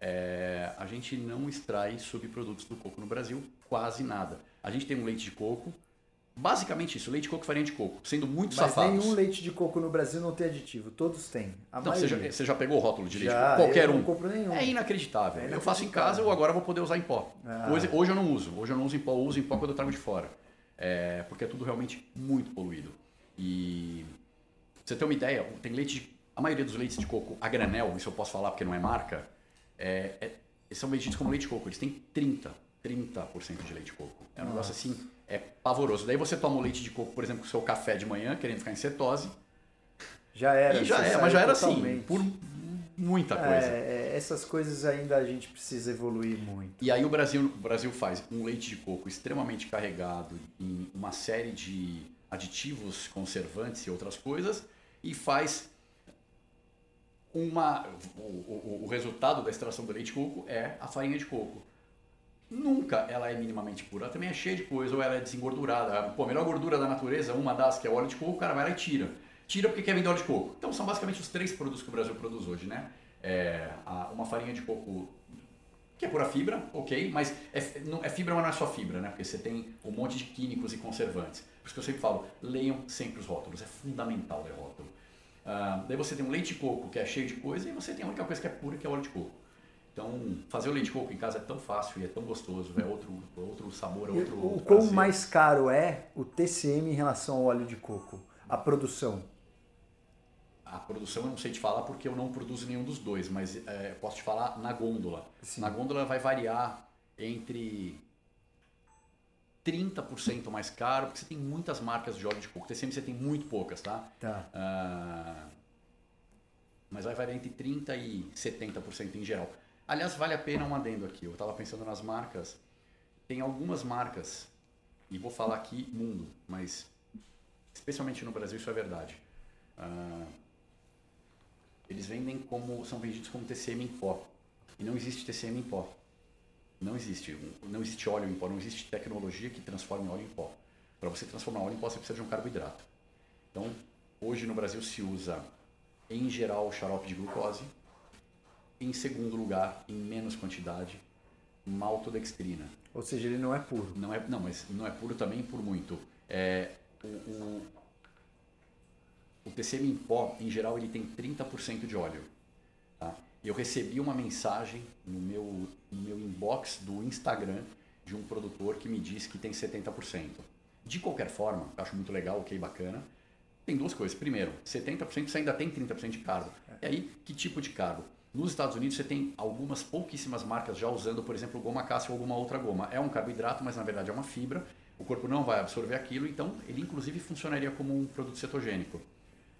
É, a gente não extrai subprodutos do coco no Brasil, quase nada. A gente tem um leite de coco, basicamente isso, leite de coco e farinha de coco, sendo muito Mas safados. nenhum leite de coco no Brasil não tem aditivo. Todos têm. A Não, você já, você já pegou o rótulo de leite? de Já, coco? Qualquer um. não compro nenhum. É inacreditável. É Eu faço em inacreditável. casa, eu agora vou poder usar em pó. Ah. Hoje, hoje eu não uso. Hoje eu não uso em pó, eu uso em pó quando eu trago de fora. É, porque é tudo realmente muito poluído. E pra você ter uma ideia, tem leite de, A maioria dos leites de coco a granel, isso eu posso falar porque não é marca, é, é- são vendidos como leite de coco. Eles têm 30, 30% de leite de coco. É um negócio assim, é pavoroso. Daí você toma o leite de coco, por exemplo, com o seu café de manhã, querendo ficar em cetose, Já era. e já é, mas já era assim, totalmente. por muita coisa. É, é, essas coisas ainda a gente precisa evoluir muito. E aí o Brasil, o Brasil faz um leite de coco extremamente carregado em uma série de aditivos, conservantes e outras coisas, e faz uma. O, o- o resultado da extração do leite de coco é a farinha de coco. Nunca ela é minimamente pura, ela também é cheia de coisa, ou ela é desengordurada. Pô, a melhor gordura da natureza, uma das que é óleo de coco, o cara vai lá e tira. Tira porque quer vender óleo de coco. Então são basicamente os três produtos que o Brasil produz hoje, né? É, uma farinha de coco que é pura fibra, ok, mas é, é fibra, mas não é só fibra, né? Porque você tem um monte de químicos e conservantes. Por isso que eu sempre falo, leiam sempre os rótulos, é fundamental ler rótulo. Ah, daí você tem um leite de coco que é cheio de coisa e você tem a única coisa que é pura, que é óleo de coco. Então, fazer o leite de coco em casa é tão fácil e é tão gostoso, é outro, outro sabor, é outro o quão mais caro é o TCM em relação ao óleo de coco? A produção. A produção eu não sei te falar porque eu não produzo nenhum dos dois, mas é, posso te falar na gôndola. Sim. Na gôndola vai variar entre 30% mais caro, porque você tem muitas marcas de óleo de coco. TCM você tem muito poucas, tá? Tá. Ah, mas vai variar entre 30% e 70% em geral. Aliás, vale a pena um adendo aqui. Eu estava pensando nas marcas. Tem algumas marcas, e vou falar aqui mundo, mas especialmente no Brasil isso é verdade. Ah, eles vendem como. são vendidos como TCM em pó. E não existe TCM em pó. Não existe. Não existe óleo em pó, não existe tecnologia que transforme óleo em pó. Para você transformar óleo em pó, você precisa de um carboidrato. Então, hoje no Brasil se usa, em geral, xarope de glucose. Em segundo lugar, em menos quantidade, maltodextrina. Ou seja, ele não é puro. Não, é, não, mas não é puro também por muito. É, o, o, o TCM em pó, em geral, ele tem 30% de óleo. Tá? Eu recebi uma mensagem no meu, no meu inbox do Instagram de um produtor que me disse que tem 70%. De qualquer forma, acho muito legal, ok, bacana. Tem duas coisas. Primeiro, 70% você ainda tem 30% de carbo. E aí, que tipo de carbo? Nos Estados Unidos você tem algumas pouquíssimas marcas já usando, por exemplo, goma cássio ou alguma outra goma. É um carboidrato, mas na verdade é uma fibra. O corpo não vai absorver aquilo, então ele inclusive funcionaria como um produto cetogênico.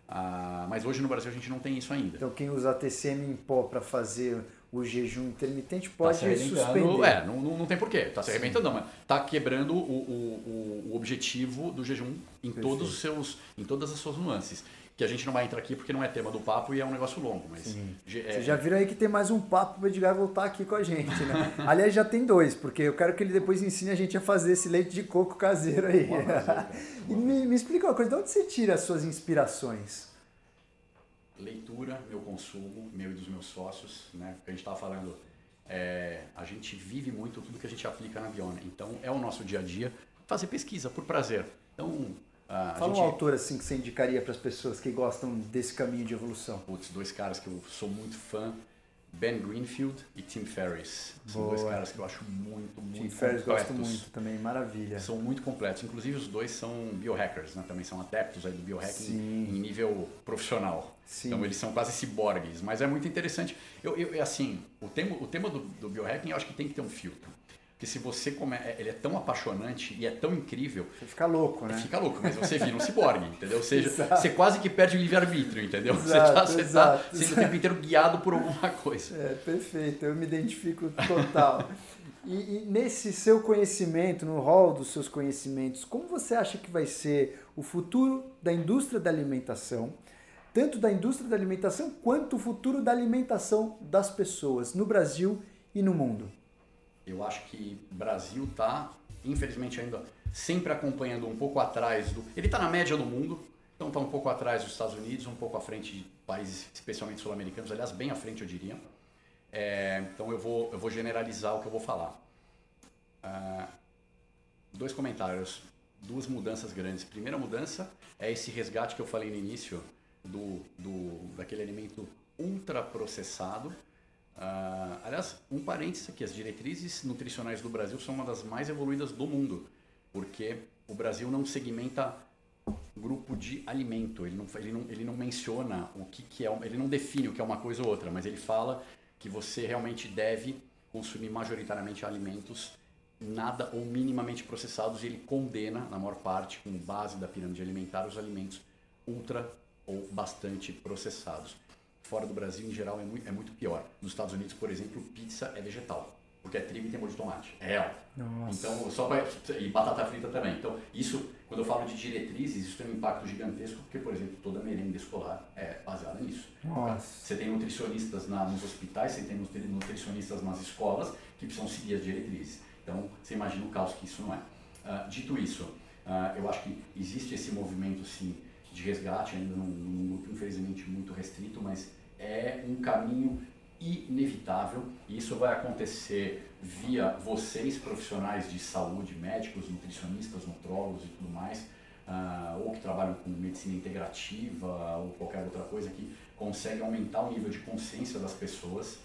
Ah, mas hoje no Brasil a gente não tem isso ainda. Então quem usa TCM em pó para fazer o jejum intermitente Tá pode arrebentando. suspender. É, não, não, não tem porquê. Tá se arrebentando, não, mas tá quebrando o, o, o- o objetivo do jejum em Perfeito. todos os seus, em todas as suas nuances. Que a gente não vai entrar aqui porque não é tema do papo e é um negócio longo, mas Sim. é- Vocês já viram aí que tem mais um papo pro Edgar voltar aqui com a gente, né? Aliás, já tem dois, porque eu quero que ele depois ensine a gente a fazer esse leite de coco caseiro aí. Prazer, e me, me explica uma coisa, de onde você tira as suas inspirações? leitura, meu consumo, meu e dos meus sócios, né? A gente estava falando, é, a gente vive muito tudo que a gente aplica na Biona. Então é o nosso dia a dia fazer pesquisa por prazer. Então a, a Fala gente, um autor assim que você indicaria para as pessoas que gostam desse caminho de evolução. putz, dois caras que eu sou muito fã, Ben Greenfield e Tim Ferriss. São Boa. dois caras que eu acho muito, muito Tim Ferriss gosto muito também, maravilha. São muito completos. Inclusive os dois são biohackers, né? Também são adeptos aí do biohacking Sim. em nível profissional. Sim. Então eles são quase ciborgues, mas é muito interessante. Eu, eu assim, o tema, o tema do, do biohacking eu acho que tem que ter um filtro. Porque se você come, é- ele é tão apaixonante e é tão incrível, Você fica louco, né? fica louco, mas você vira um ciborgue, entendeu? Ou seja, Exato. você quase que perde o livre-arbítrio, entendeu? você Exato, tá, você tá exato. sendo o tempo inteiro guiado por alguma coisa. É, perfeito, eu me identifico total. E, e, nesse seu conhecimento, no rol dos seus conhecimentos, como você acha que vai ser o futuro da indústria da alimentação, tanto da indústria da alimentação quanto o futuro da alimentação das pessoas no Brasil e no mundo? Eu acho que o Brasil está, infelizmente, ainda sempre acompanhando um pouco atrás do. Ele está na média do mundo, então está um pouco atrás dos Estados Unidos, um pouco à frente de países, especialmente sul-americanos, aliás, bem à frente, eu diria. É, então eu vou, eu vou generalizar o que eu vou falar. Ah, dois comentários, duas mudanças grandes. Primeira mudança é esse resgate que eu falei no início do, do daquele alimento ultraprocessado. Ah, aliás, um parênteses aqui, as diretrizes nutricionais do Brasil são uma das mais evoluídas do mundo, porque o Brasil não segmenta grupo de alimento, ele não, ele não, ele não menciona o que, que é, ele não define o que é uma coisa ou outra, mas ele fala que você realmente deve consumir majoritariamente alimentos nada ou minimamente processados e ele condena, na maior parte, como base da pirâmide alimentar, os alimentos ultra ou bastante processados. Fora do Brasil, em geral, é muito, é muito pior. Nos Estados Unidos, por exemplo, pizza é vegetal. Porque é trigo e tem molho de tomate. É real. Nossa. Então, só pra, e batata frita também. Então, isso, quando eu falo de diretrizes, isso tem um impacto gigantesco, porque, por exemplo, toda merenda escolar é baseada nisso. Nossa. Você tem nutricionistas na, nos hospitais, você tem nutricionistas nas escolas que precisam seguir as diretrizes. Então, você imagina o caos que isso não é. Uh, dito isso, uh, eu acho que existe esse movimento, sim, de resgate, ainda num, grupo, infelizmente, muito restrito, mas é um caminho inevitável e isso vai acontecer via vocês profissionais de saúde, médicos, nutricionistas, nutrólogos e tudo mais, uh, ou que trabalham com medicina integrativa ou qualquer outra coisa que consegue aumentar o nível de consciência das pessoas,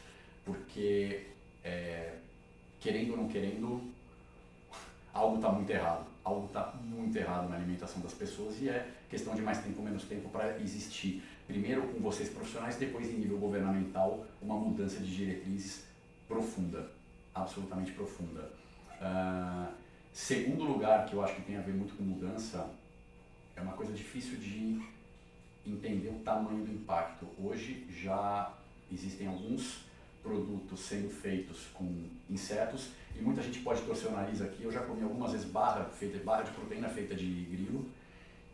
porque é, querendo ou não querendo, algo está muito errado. Algo está muito errado na alimentação das pessoas e é questão de mais tempo menos tempo para existir primeiro com vocês profissionais, depois em nível governamental, uma mudança de diretrizes profunda, absolutamente profunda. Uh, segundo lugar, que eu acho que tem a ver muito com mudança, é uma coisa difícil de entender o tamanho do impacto. Hoje já existem alguns produtos sendo feitos com insetos e muita gente pode torcer o nariz aqui. Eu já comi algumas vezes barra, feita, barra de proteína feita de grilo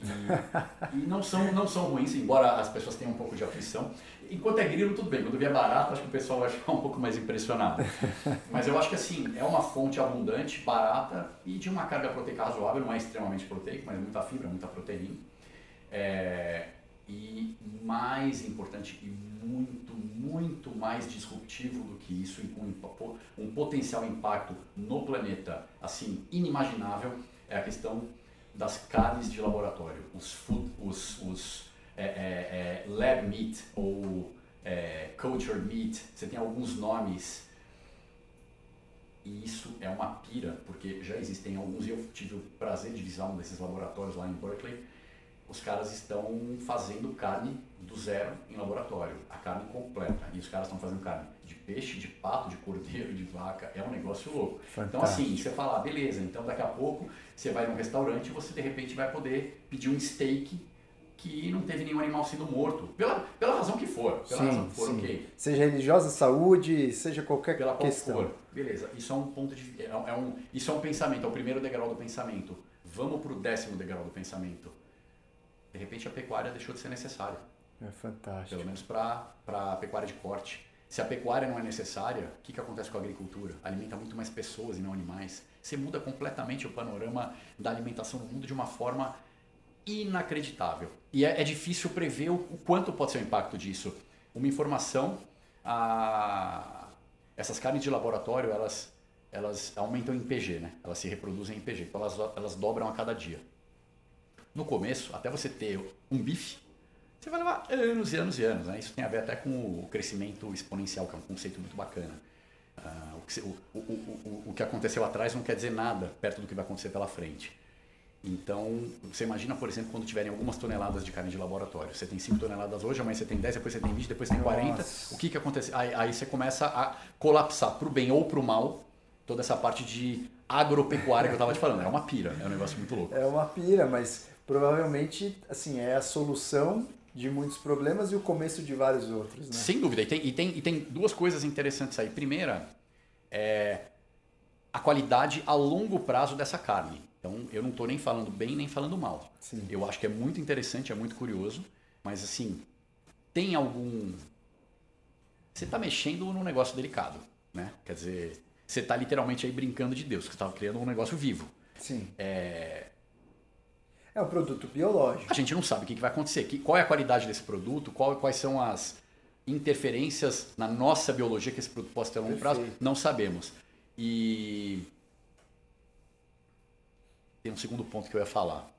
e, e, não, são, não são ruins, embora as pessoas tenham um pouco de aflição. Enquanto é grilo, tudo bem. Quando vier barato, acho que o pessoal vai ficar um pouco mais impressionado. Mas eu acho que assim, é uma fonte abundante, barata e de uma carga proteica razoável. Não é extremamente proteico, mas muita fibra, muita proteína. É, e mais importante e muito, muito mais disruptivo do que isso, com um potencial impacto no planeta assim inimaginável, é a questão das carnes de laboratório, os, food, os, os é, é, é, lab meat ou é, culture meat, você tem alguns nomes. E isso é uma pira, porque já existem alguns, e eu tive o prazer de visitar um desses laboratórios lá em Berkeley, os caras estão fazendo carne do zero em laboratório, a carne completa, e os caras estão fazendo carne de peixe, de pato, de cordeiro, de vaca, é um negócio louco. Fantástico. Então assim, você fala, ah, beleza, então daqui a pouco você vai num restaurante e você de repente vai poder pedir um steak que não teve nenhum animal sendo morto, pela, pela razão que for, pela sim, razão que for, sim. ok. Seja religiosa, saúde, seja qualquer pela questão. For. Beleza, isso é um ponto de, é, é um, isso é um pensamento, é o primeiro degrau do pensamento. Vamos para o décimo degrau do pensamento. De repente a pecuária deixou de ser necessária. É fantástico. Pelo menos para a pecuária de corte. Se a pecuária não é necessária, o que, que acontece com a agricultura? Alimenta muito mais pessoas e não animais. Você muda completamente o panorama da alimentação no mundo de uma forma inacreditável. E é, é difícil prever o, o, quanto pode ser o impacto disso. Uma informação, a, essas carnes de laboratório, elas, elas aumentam em PG, né? Elas se reproduzem em PG, então elas, elas dobram a cada dia. No começo, até você ter um bife, você vai levar anos e anos e anos. Né? Isso tem a ver até com o crescimento exponencial, que é um conceito muito bacana. Uh, o, que, o, o, o, que aconteceu atrás não quer dizer nada perto do que vai acontecer pela frente. Então, você imagina, por exemplo, quando tiverem algumas toneladas de carne de laboratório. Você tem 5 toneladas hoje, amanhã você tem 10, depois você tem 20, depois você tem 40. Nossa. O que, que acontece? Aí, aí você começa a colapsar para o bem ou para o mal toda essa parte de agropecuária que eu estava te falando. É uma pira, é um negócio muito louco. É uma pira, mas provavelmente assim é a solução de muitos problemas e o começo de vários outros. Né? Sem dúvida. E tem, e, tem, e tem duas coisas interessantes aí. Primeira, é, a qualidade a longo prazo dessa carne. Então, eu não estou nem falando bem nem falando mal. Sim. Eu acho que é muito interessante, é muito curioso, mas assim, tem algum. Você está mexendo num negócio delicado, né? Quer dizer, você está literalmente aí brincando de Deus, que você está criando um negócio vivo. Sim. É, É um produto biológico. a gente não sabe o que, vai acontecer, qual é a qualidade desse produto, qual, quais são as interferências na nossa biologia que esse produto possa ter a longo prazo, Perfeito. não sabemos. E tem um segundo ponto que eu ia falar.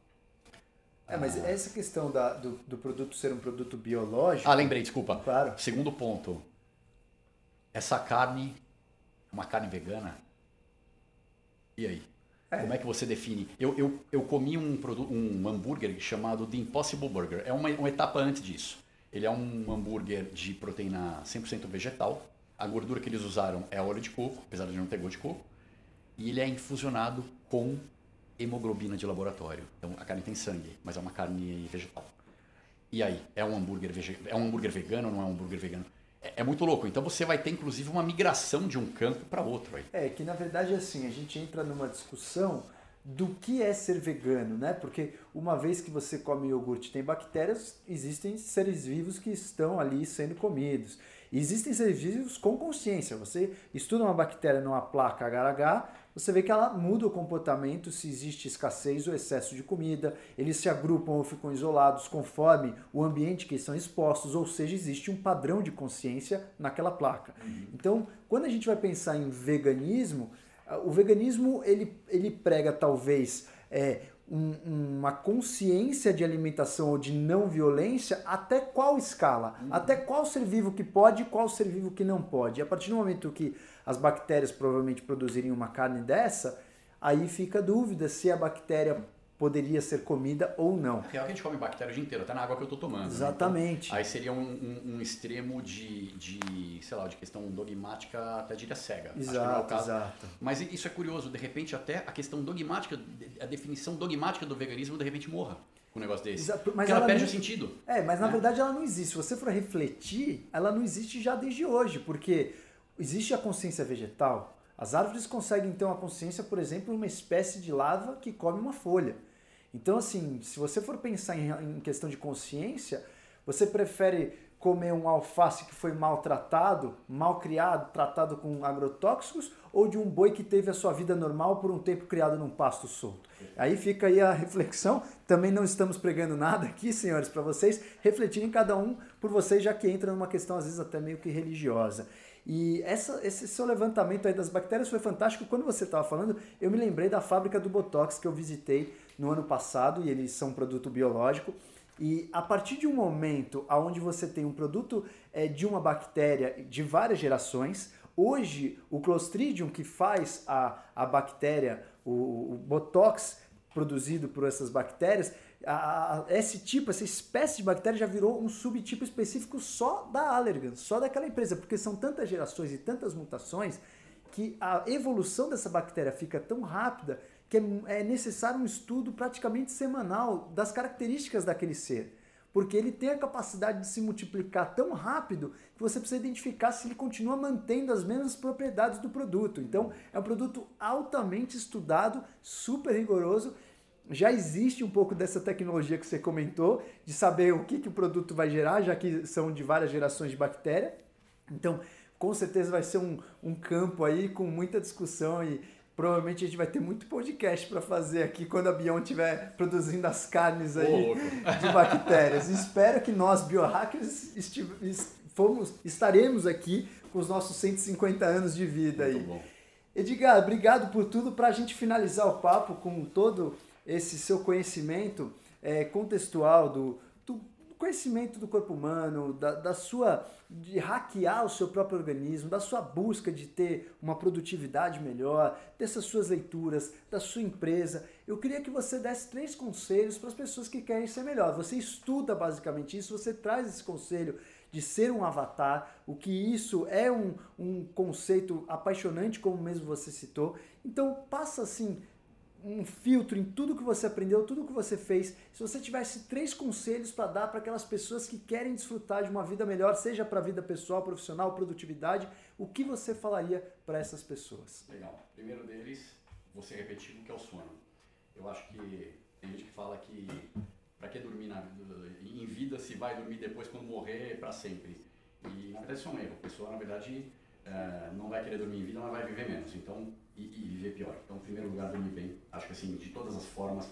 É, mas essa questão da- do, do produto ser um produto biológico. Ah, lembrei, desculpa. Claro. Segundo ponto. Essa carne é uma carne vegana? E aí? Como é que você define? Eu, eu, eu comi um, um hambúrguer chamado The Impossible Burger. É uma, uma etapa antes disso. Ele é um hambúrguer de proteína 100% vegetal. A gordura que eles usaram é óleo de coco, apesar de não ter gosto de coco. E ele é infusionado com hemoglobina de laboratório. Então a carne tem sangue, mas é uma carne vegetal. E aí, é um hambúrguer vege... é um hambúrguer vegano ou não é um hambúrguer vegano? É, é muito louco. Então você vai ter inclusive uma migração de um campo para outro aí. É, que na verdade assim, a gente entra numa discussão do que é ser vegano, né? Porque uma vez que você come iogurte e tem bactérias, existem seres vivos que estão ali sendo comidos. Existem seres vivos com consciência. Você estuda uma bactéria numa placa agar-agar, você vê que ela muda o comportamento se existe escassez ou excesso de comida, eles se agrupam ou ficam isolados conforme o ambiente que estão expostos, ou seja, existe um padrão de consciência naquela placa. Então, quando a gente vai pensar em veganismo, o veganismo ele, ele prega talvez é, um- uma consciência de alimentação ou de não violência até qual escala? Até qual ser vivo que pode e qual ser vivo que não pode? E a partir do momento que as bactérias provavelmente produzirem uma carne dessa, aí fica a dúvida se a bactéria poderia ser comida ou não. Real que a gente come bactéria o dia inteiro, até na água que eu tô tomando. né? Exatamente. Então, aí seria um, um- um extremo de, de, sei lá, de questão dogmática, até diria cega. Acho que não é o Exato, caso. exato. Mas isso é curioso, de repente até a questão dogmática, a definição dogmática do veganismo de repente morra com um negócio desse. Exato, mas Porque ela, ela perde não- o sentido. É, mas na né? verdade ela não existe. Se você for refletir, ela não existe já desde hoje, porque existe a consciência vegetal. As árvores conseguem ter uma consciência, por exemplo, uma espécie de larva que come uma folha. Então, assim, se você for pensar em questão de consciência, você prefere comer um alface que foi maltratado, mal criado, tratado com agrotóxicos, ou de um boi que teve a sua vida normal por um tempo criado num pasto solto? Aí fica aí a reflexão. Também não estamos pregando nada aqui, senhores, para vocês refletirem cada um por vocês, já que entra numa questão às vezes até meio que religiosa. E essa, esse seu levantamento aí das bactérias foi fantástico. Quando você estava falando, eu me lembrei da fábrica do Botox que eu visitei no ano passado e eles são um produto biológico. E a partir de um momento onde você tem um produto eh, de uma bactéria de várias gerações, hoje o Clostridium que faz a, a bactéria, o, o Botox produzido por essas bactérias, a- esse tipo, essa espécie de bactéria já virou um subtipo específico só da Allergan, só daquela empresa, porque são tantas gerações e tantas mutações que a evolução dessa bactéria fica tão rápida que é, é necessário um estudo praticamente semanal das características daquele ser. Porque ele tem a capacidade de se multiplicar tão rápido que você precisa identificar se ele continua mantendo as mesmas propriedades do produto. Então, é um produto altamente estudado, super rigoroso. Já existe um pouco dessa tecnologia que você comentou, de saber o que, que o produto vai gerar, já que são de várias gerações de bactéria. Então, com certeza vai ser um, um campo aí com muita discussão e provavelmente a gente vai ter muito podcast para fazer aqui quando a Bion estiver produzindo as carnes aí louco. de bactérias. Espero que nós, biohackers, fomos, estaremos aqui com os nossos 150 anos de vida aí. Muito bom. Edgar, obrigado por tudo. Para a gente finalizar o papo com todo esse seu conhecimento é, contextual do, do conhecimento do corpo humano, da, da sua de hackear o seu próprio organismo, da sua busca de ter uma produtividade melhor, dessas suas leituras, da sua empresa. Eu queria que você desse três conselhos para as pessoas que querem ser melhor. Você estuda basicamente isso, você traz esse conselho de ser um avatar, o que isso é um, um conceito apaixonante, como mesmo você citou. Então, passa assim um filtro em tudo que você aprendeu, tudo que você fez, se você tivesse três conselhos para dar para aquelas pessoas que querem desfrutar de uma vida melhor, seja para a vida pessoal, profissional, produtividade, o que você falaria para essas pessoas? Legal. Primeiro deles, você repetir o que é o sono. Eu acho que tem gente que fala que para que dormir na, em vida se vai dormir depois quando morrer para sempre. E na verdade isso é um erro. A pessoa, na verdade, é, não vai querer dormir em vida, mas vai viver menos. Então, e, e, viver pior. Então, em primeiro lugar, dormir bem. Acho que assim, de todas as formas,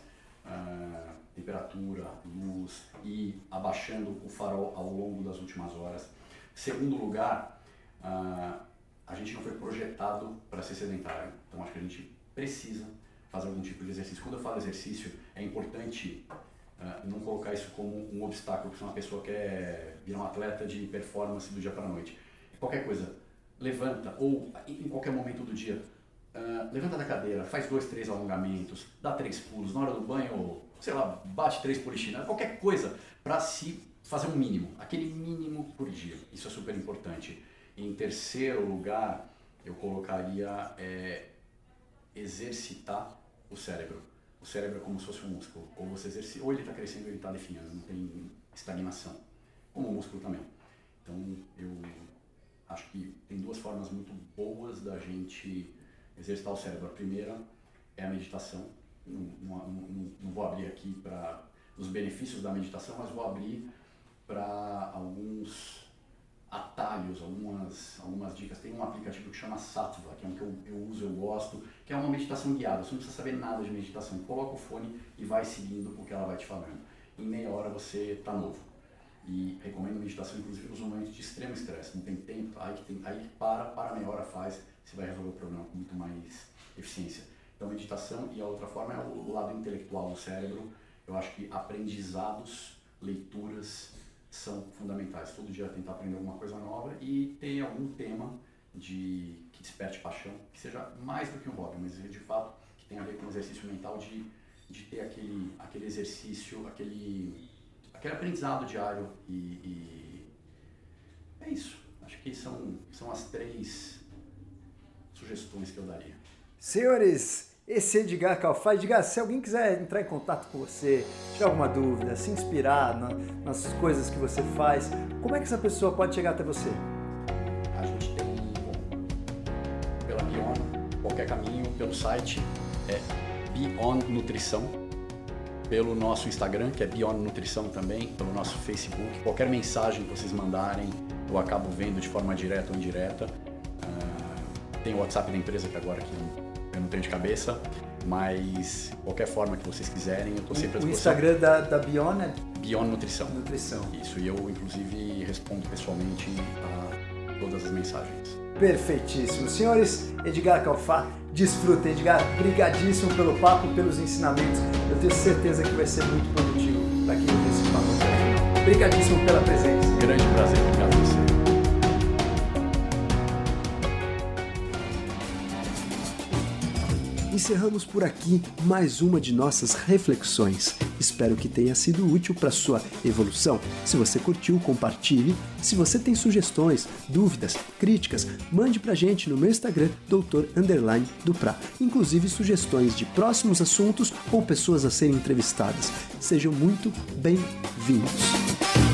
uh, temperatura, luz e abaixando o farol ao longo das últimas horas. Segundo lugar, uh, a gente não foi projetado para ser sedentário. Então, acho que a gente precisa fazer algum tipo de exercício. Quando eu falo exercício, é importante uh, não colocar isso como um obstáculo, se uma pessoa quer virar um atleta de performance do dia para a noite. Qualquer coisa, levanta, ou em qualquer momento do dia, uh, levanta da cadeira, faz dois, três alongamentos, dá três pulos, na hora do banho, sei lá, bate três polichinas, qualquer coisa para se fazer um mínimo, aquele mínimo por dia. Isso é super importante. Em terceiro lugar, eu colocaria é, exercitar o cérebro. O cérebro é como se fosse um músculo. Ou você exercita, ou ele está crescendo ou ele está definhando, não tem estagnação. Como o músculo também. Então, eu acho que tem duas formas muito boas da gente exercitar o cérebro. A primeira é a meditação. Não, não, não, não vou abrir aqui para os benefícios da meditação, mas vou abrir para alguns atalhos, algumas, algumas dicas. Tem um aplicativo que chama Sattva, que é um que eu, eu uso, eu gosto, que é uma meditação guiada. Você não precisa saber nada de meditação. Coloca o fone e vai seguindo o que ela vai te falando. Em meia hora você está novo. E recomendo meditação, inclusive, nos momentos de extremo estresse. Não tem tempo, aí, tem, aí para, para meia hora, faz, você vai resolver o problema com muito mais eficiência. Então, meditação e a outra forma é o lado intelectual do cérebro. Eu acho que aprendizados, leituras são fundamentais. Todo dia tentar aprender alguma coisa nova e ter algum tema de que desperte paixão, que seja mais do que um hobby, mas de fato que tenha a ver com o exercício mental de, de ter aquele, aquele exercício, aquele aquele aprendizado diário e, e, é isso. Acho que são, são as três sugestões que eu daria. Senhores, esse é Edgar Calfá. Edgar, se alguém quiser entrar em contato com você, tiver alguma dúvida, se inspirar na, nas coisas que você faz, como é que essa pessoa pode chegar até você? A gente tem, bom, pela Bion, qualquer caminho, pelo site, é Bion Nutrição pelo nosso Instagram, que é Beyond Nutrição também, pelo nosso Facebook. Qualquer mensagem que vocês mandarem, eu acabo vendo de forma direta ou indireta. Uh, tem o WhatsApp da empresa que agora aqui eu não tenho de cabeça, mas qualquer forma que vocês quiserem, eu estou sempre à disposição. O Instagram da, da Beyond é? Beyond Nutrição. Nutrição. Isso, e eu inclusive respondo pessoalmente a todas as mensagens. Perfeitíssimo. Senhores, Edgar Calfá, desfruta. Edgar, brigadíssimo pelo papo, pelos ensinamentos. Eu tenho certeza que vai ser muito produtivo para quem ouvir esse papo. Obrigadíssimo pela presença. Grande prazer, Encerramos por aqui mais uma de nossas reflexões. Espero que tenha sido útil para sua evolução. Se você curtiu, compartilhe. Se você tem sugestões, dúvidas, críticas, mande pra gente no meu Instagram, doutor underline Dupra. Inclusive sugestões de próximos assuntos ou pessoas a serem entrevistadas. Sejam muito bem-vindos.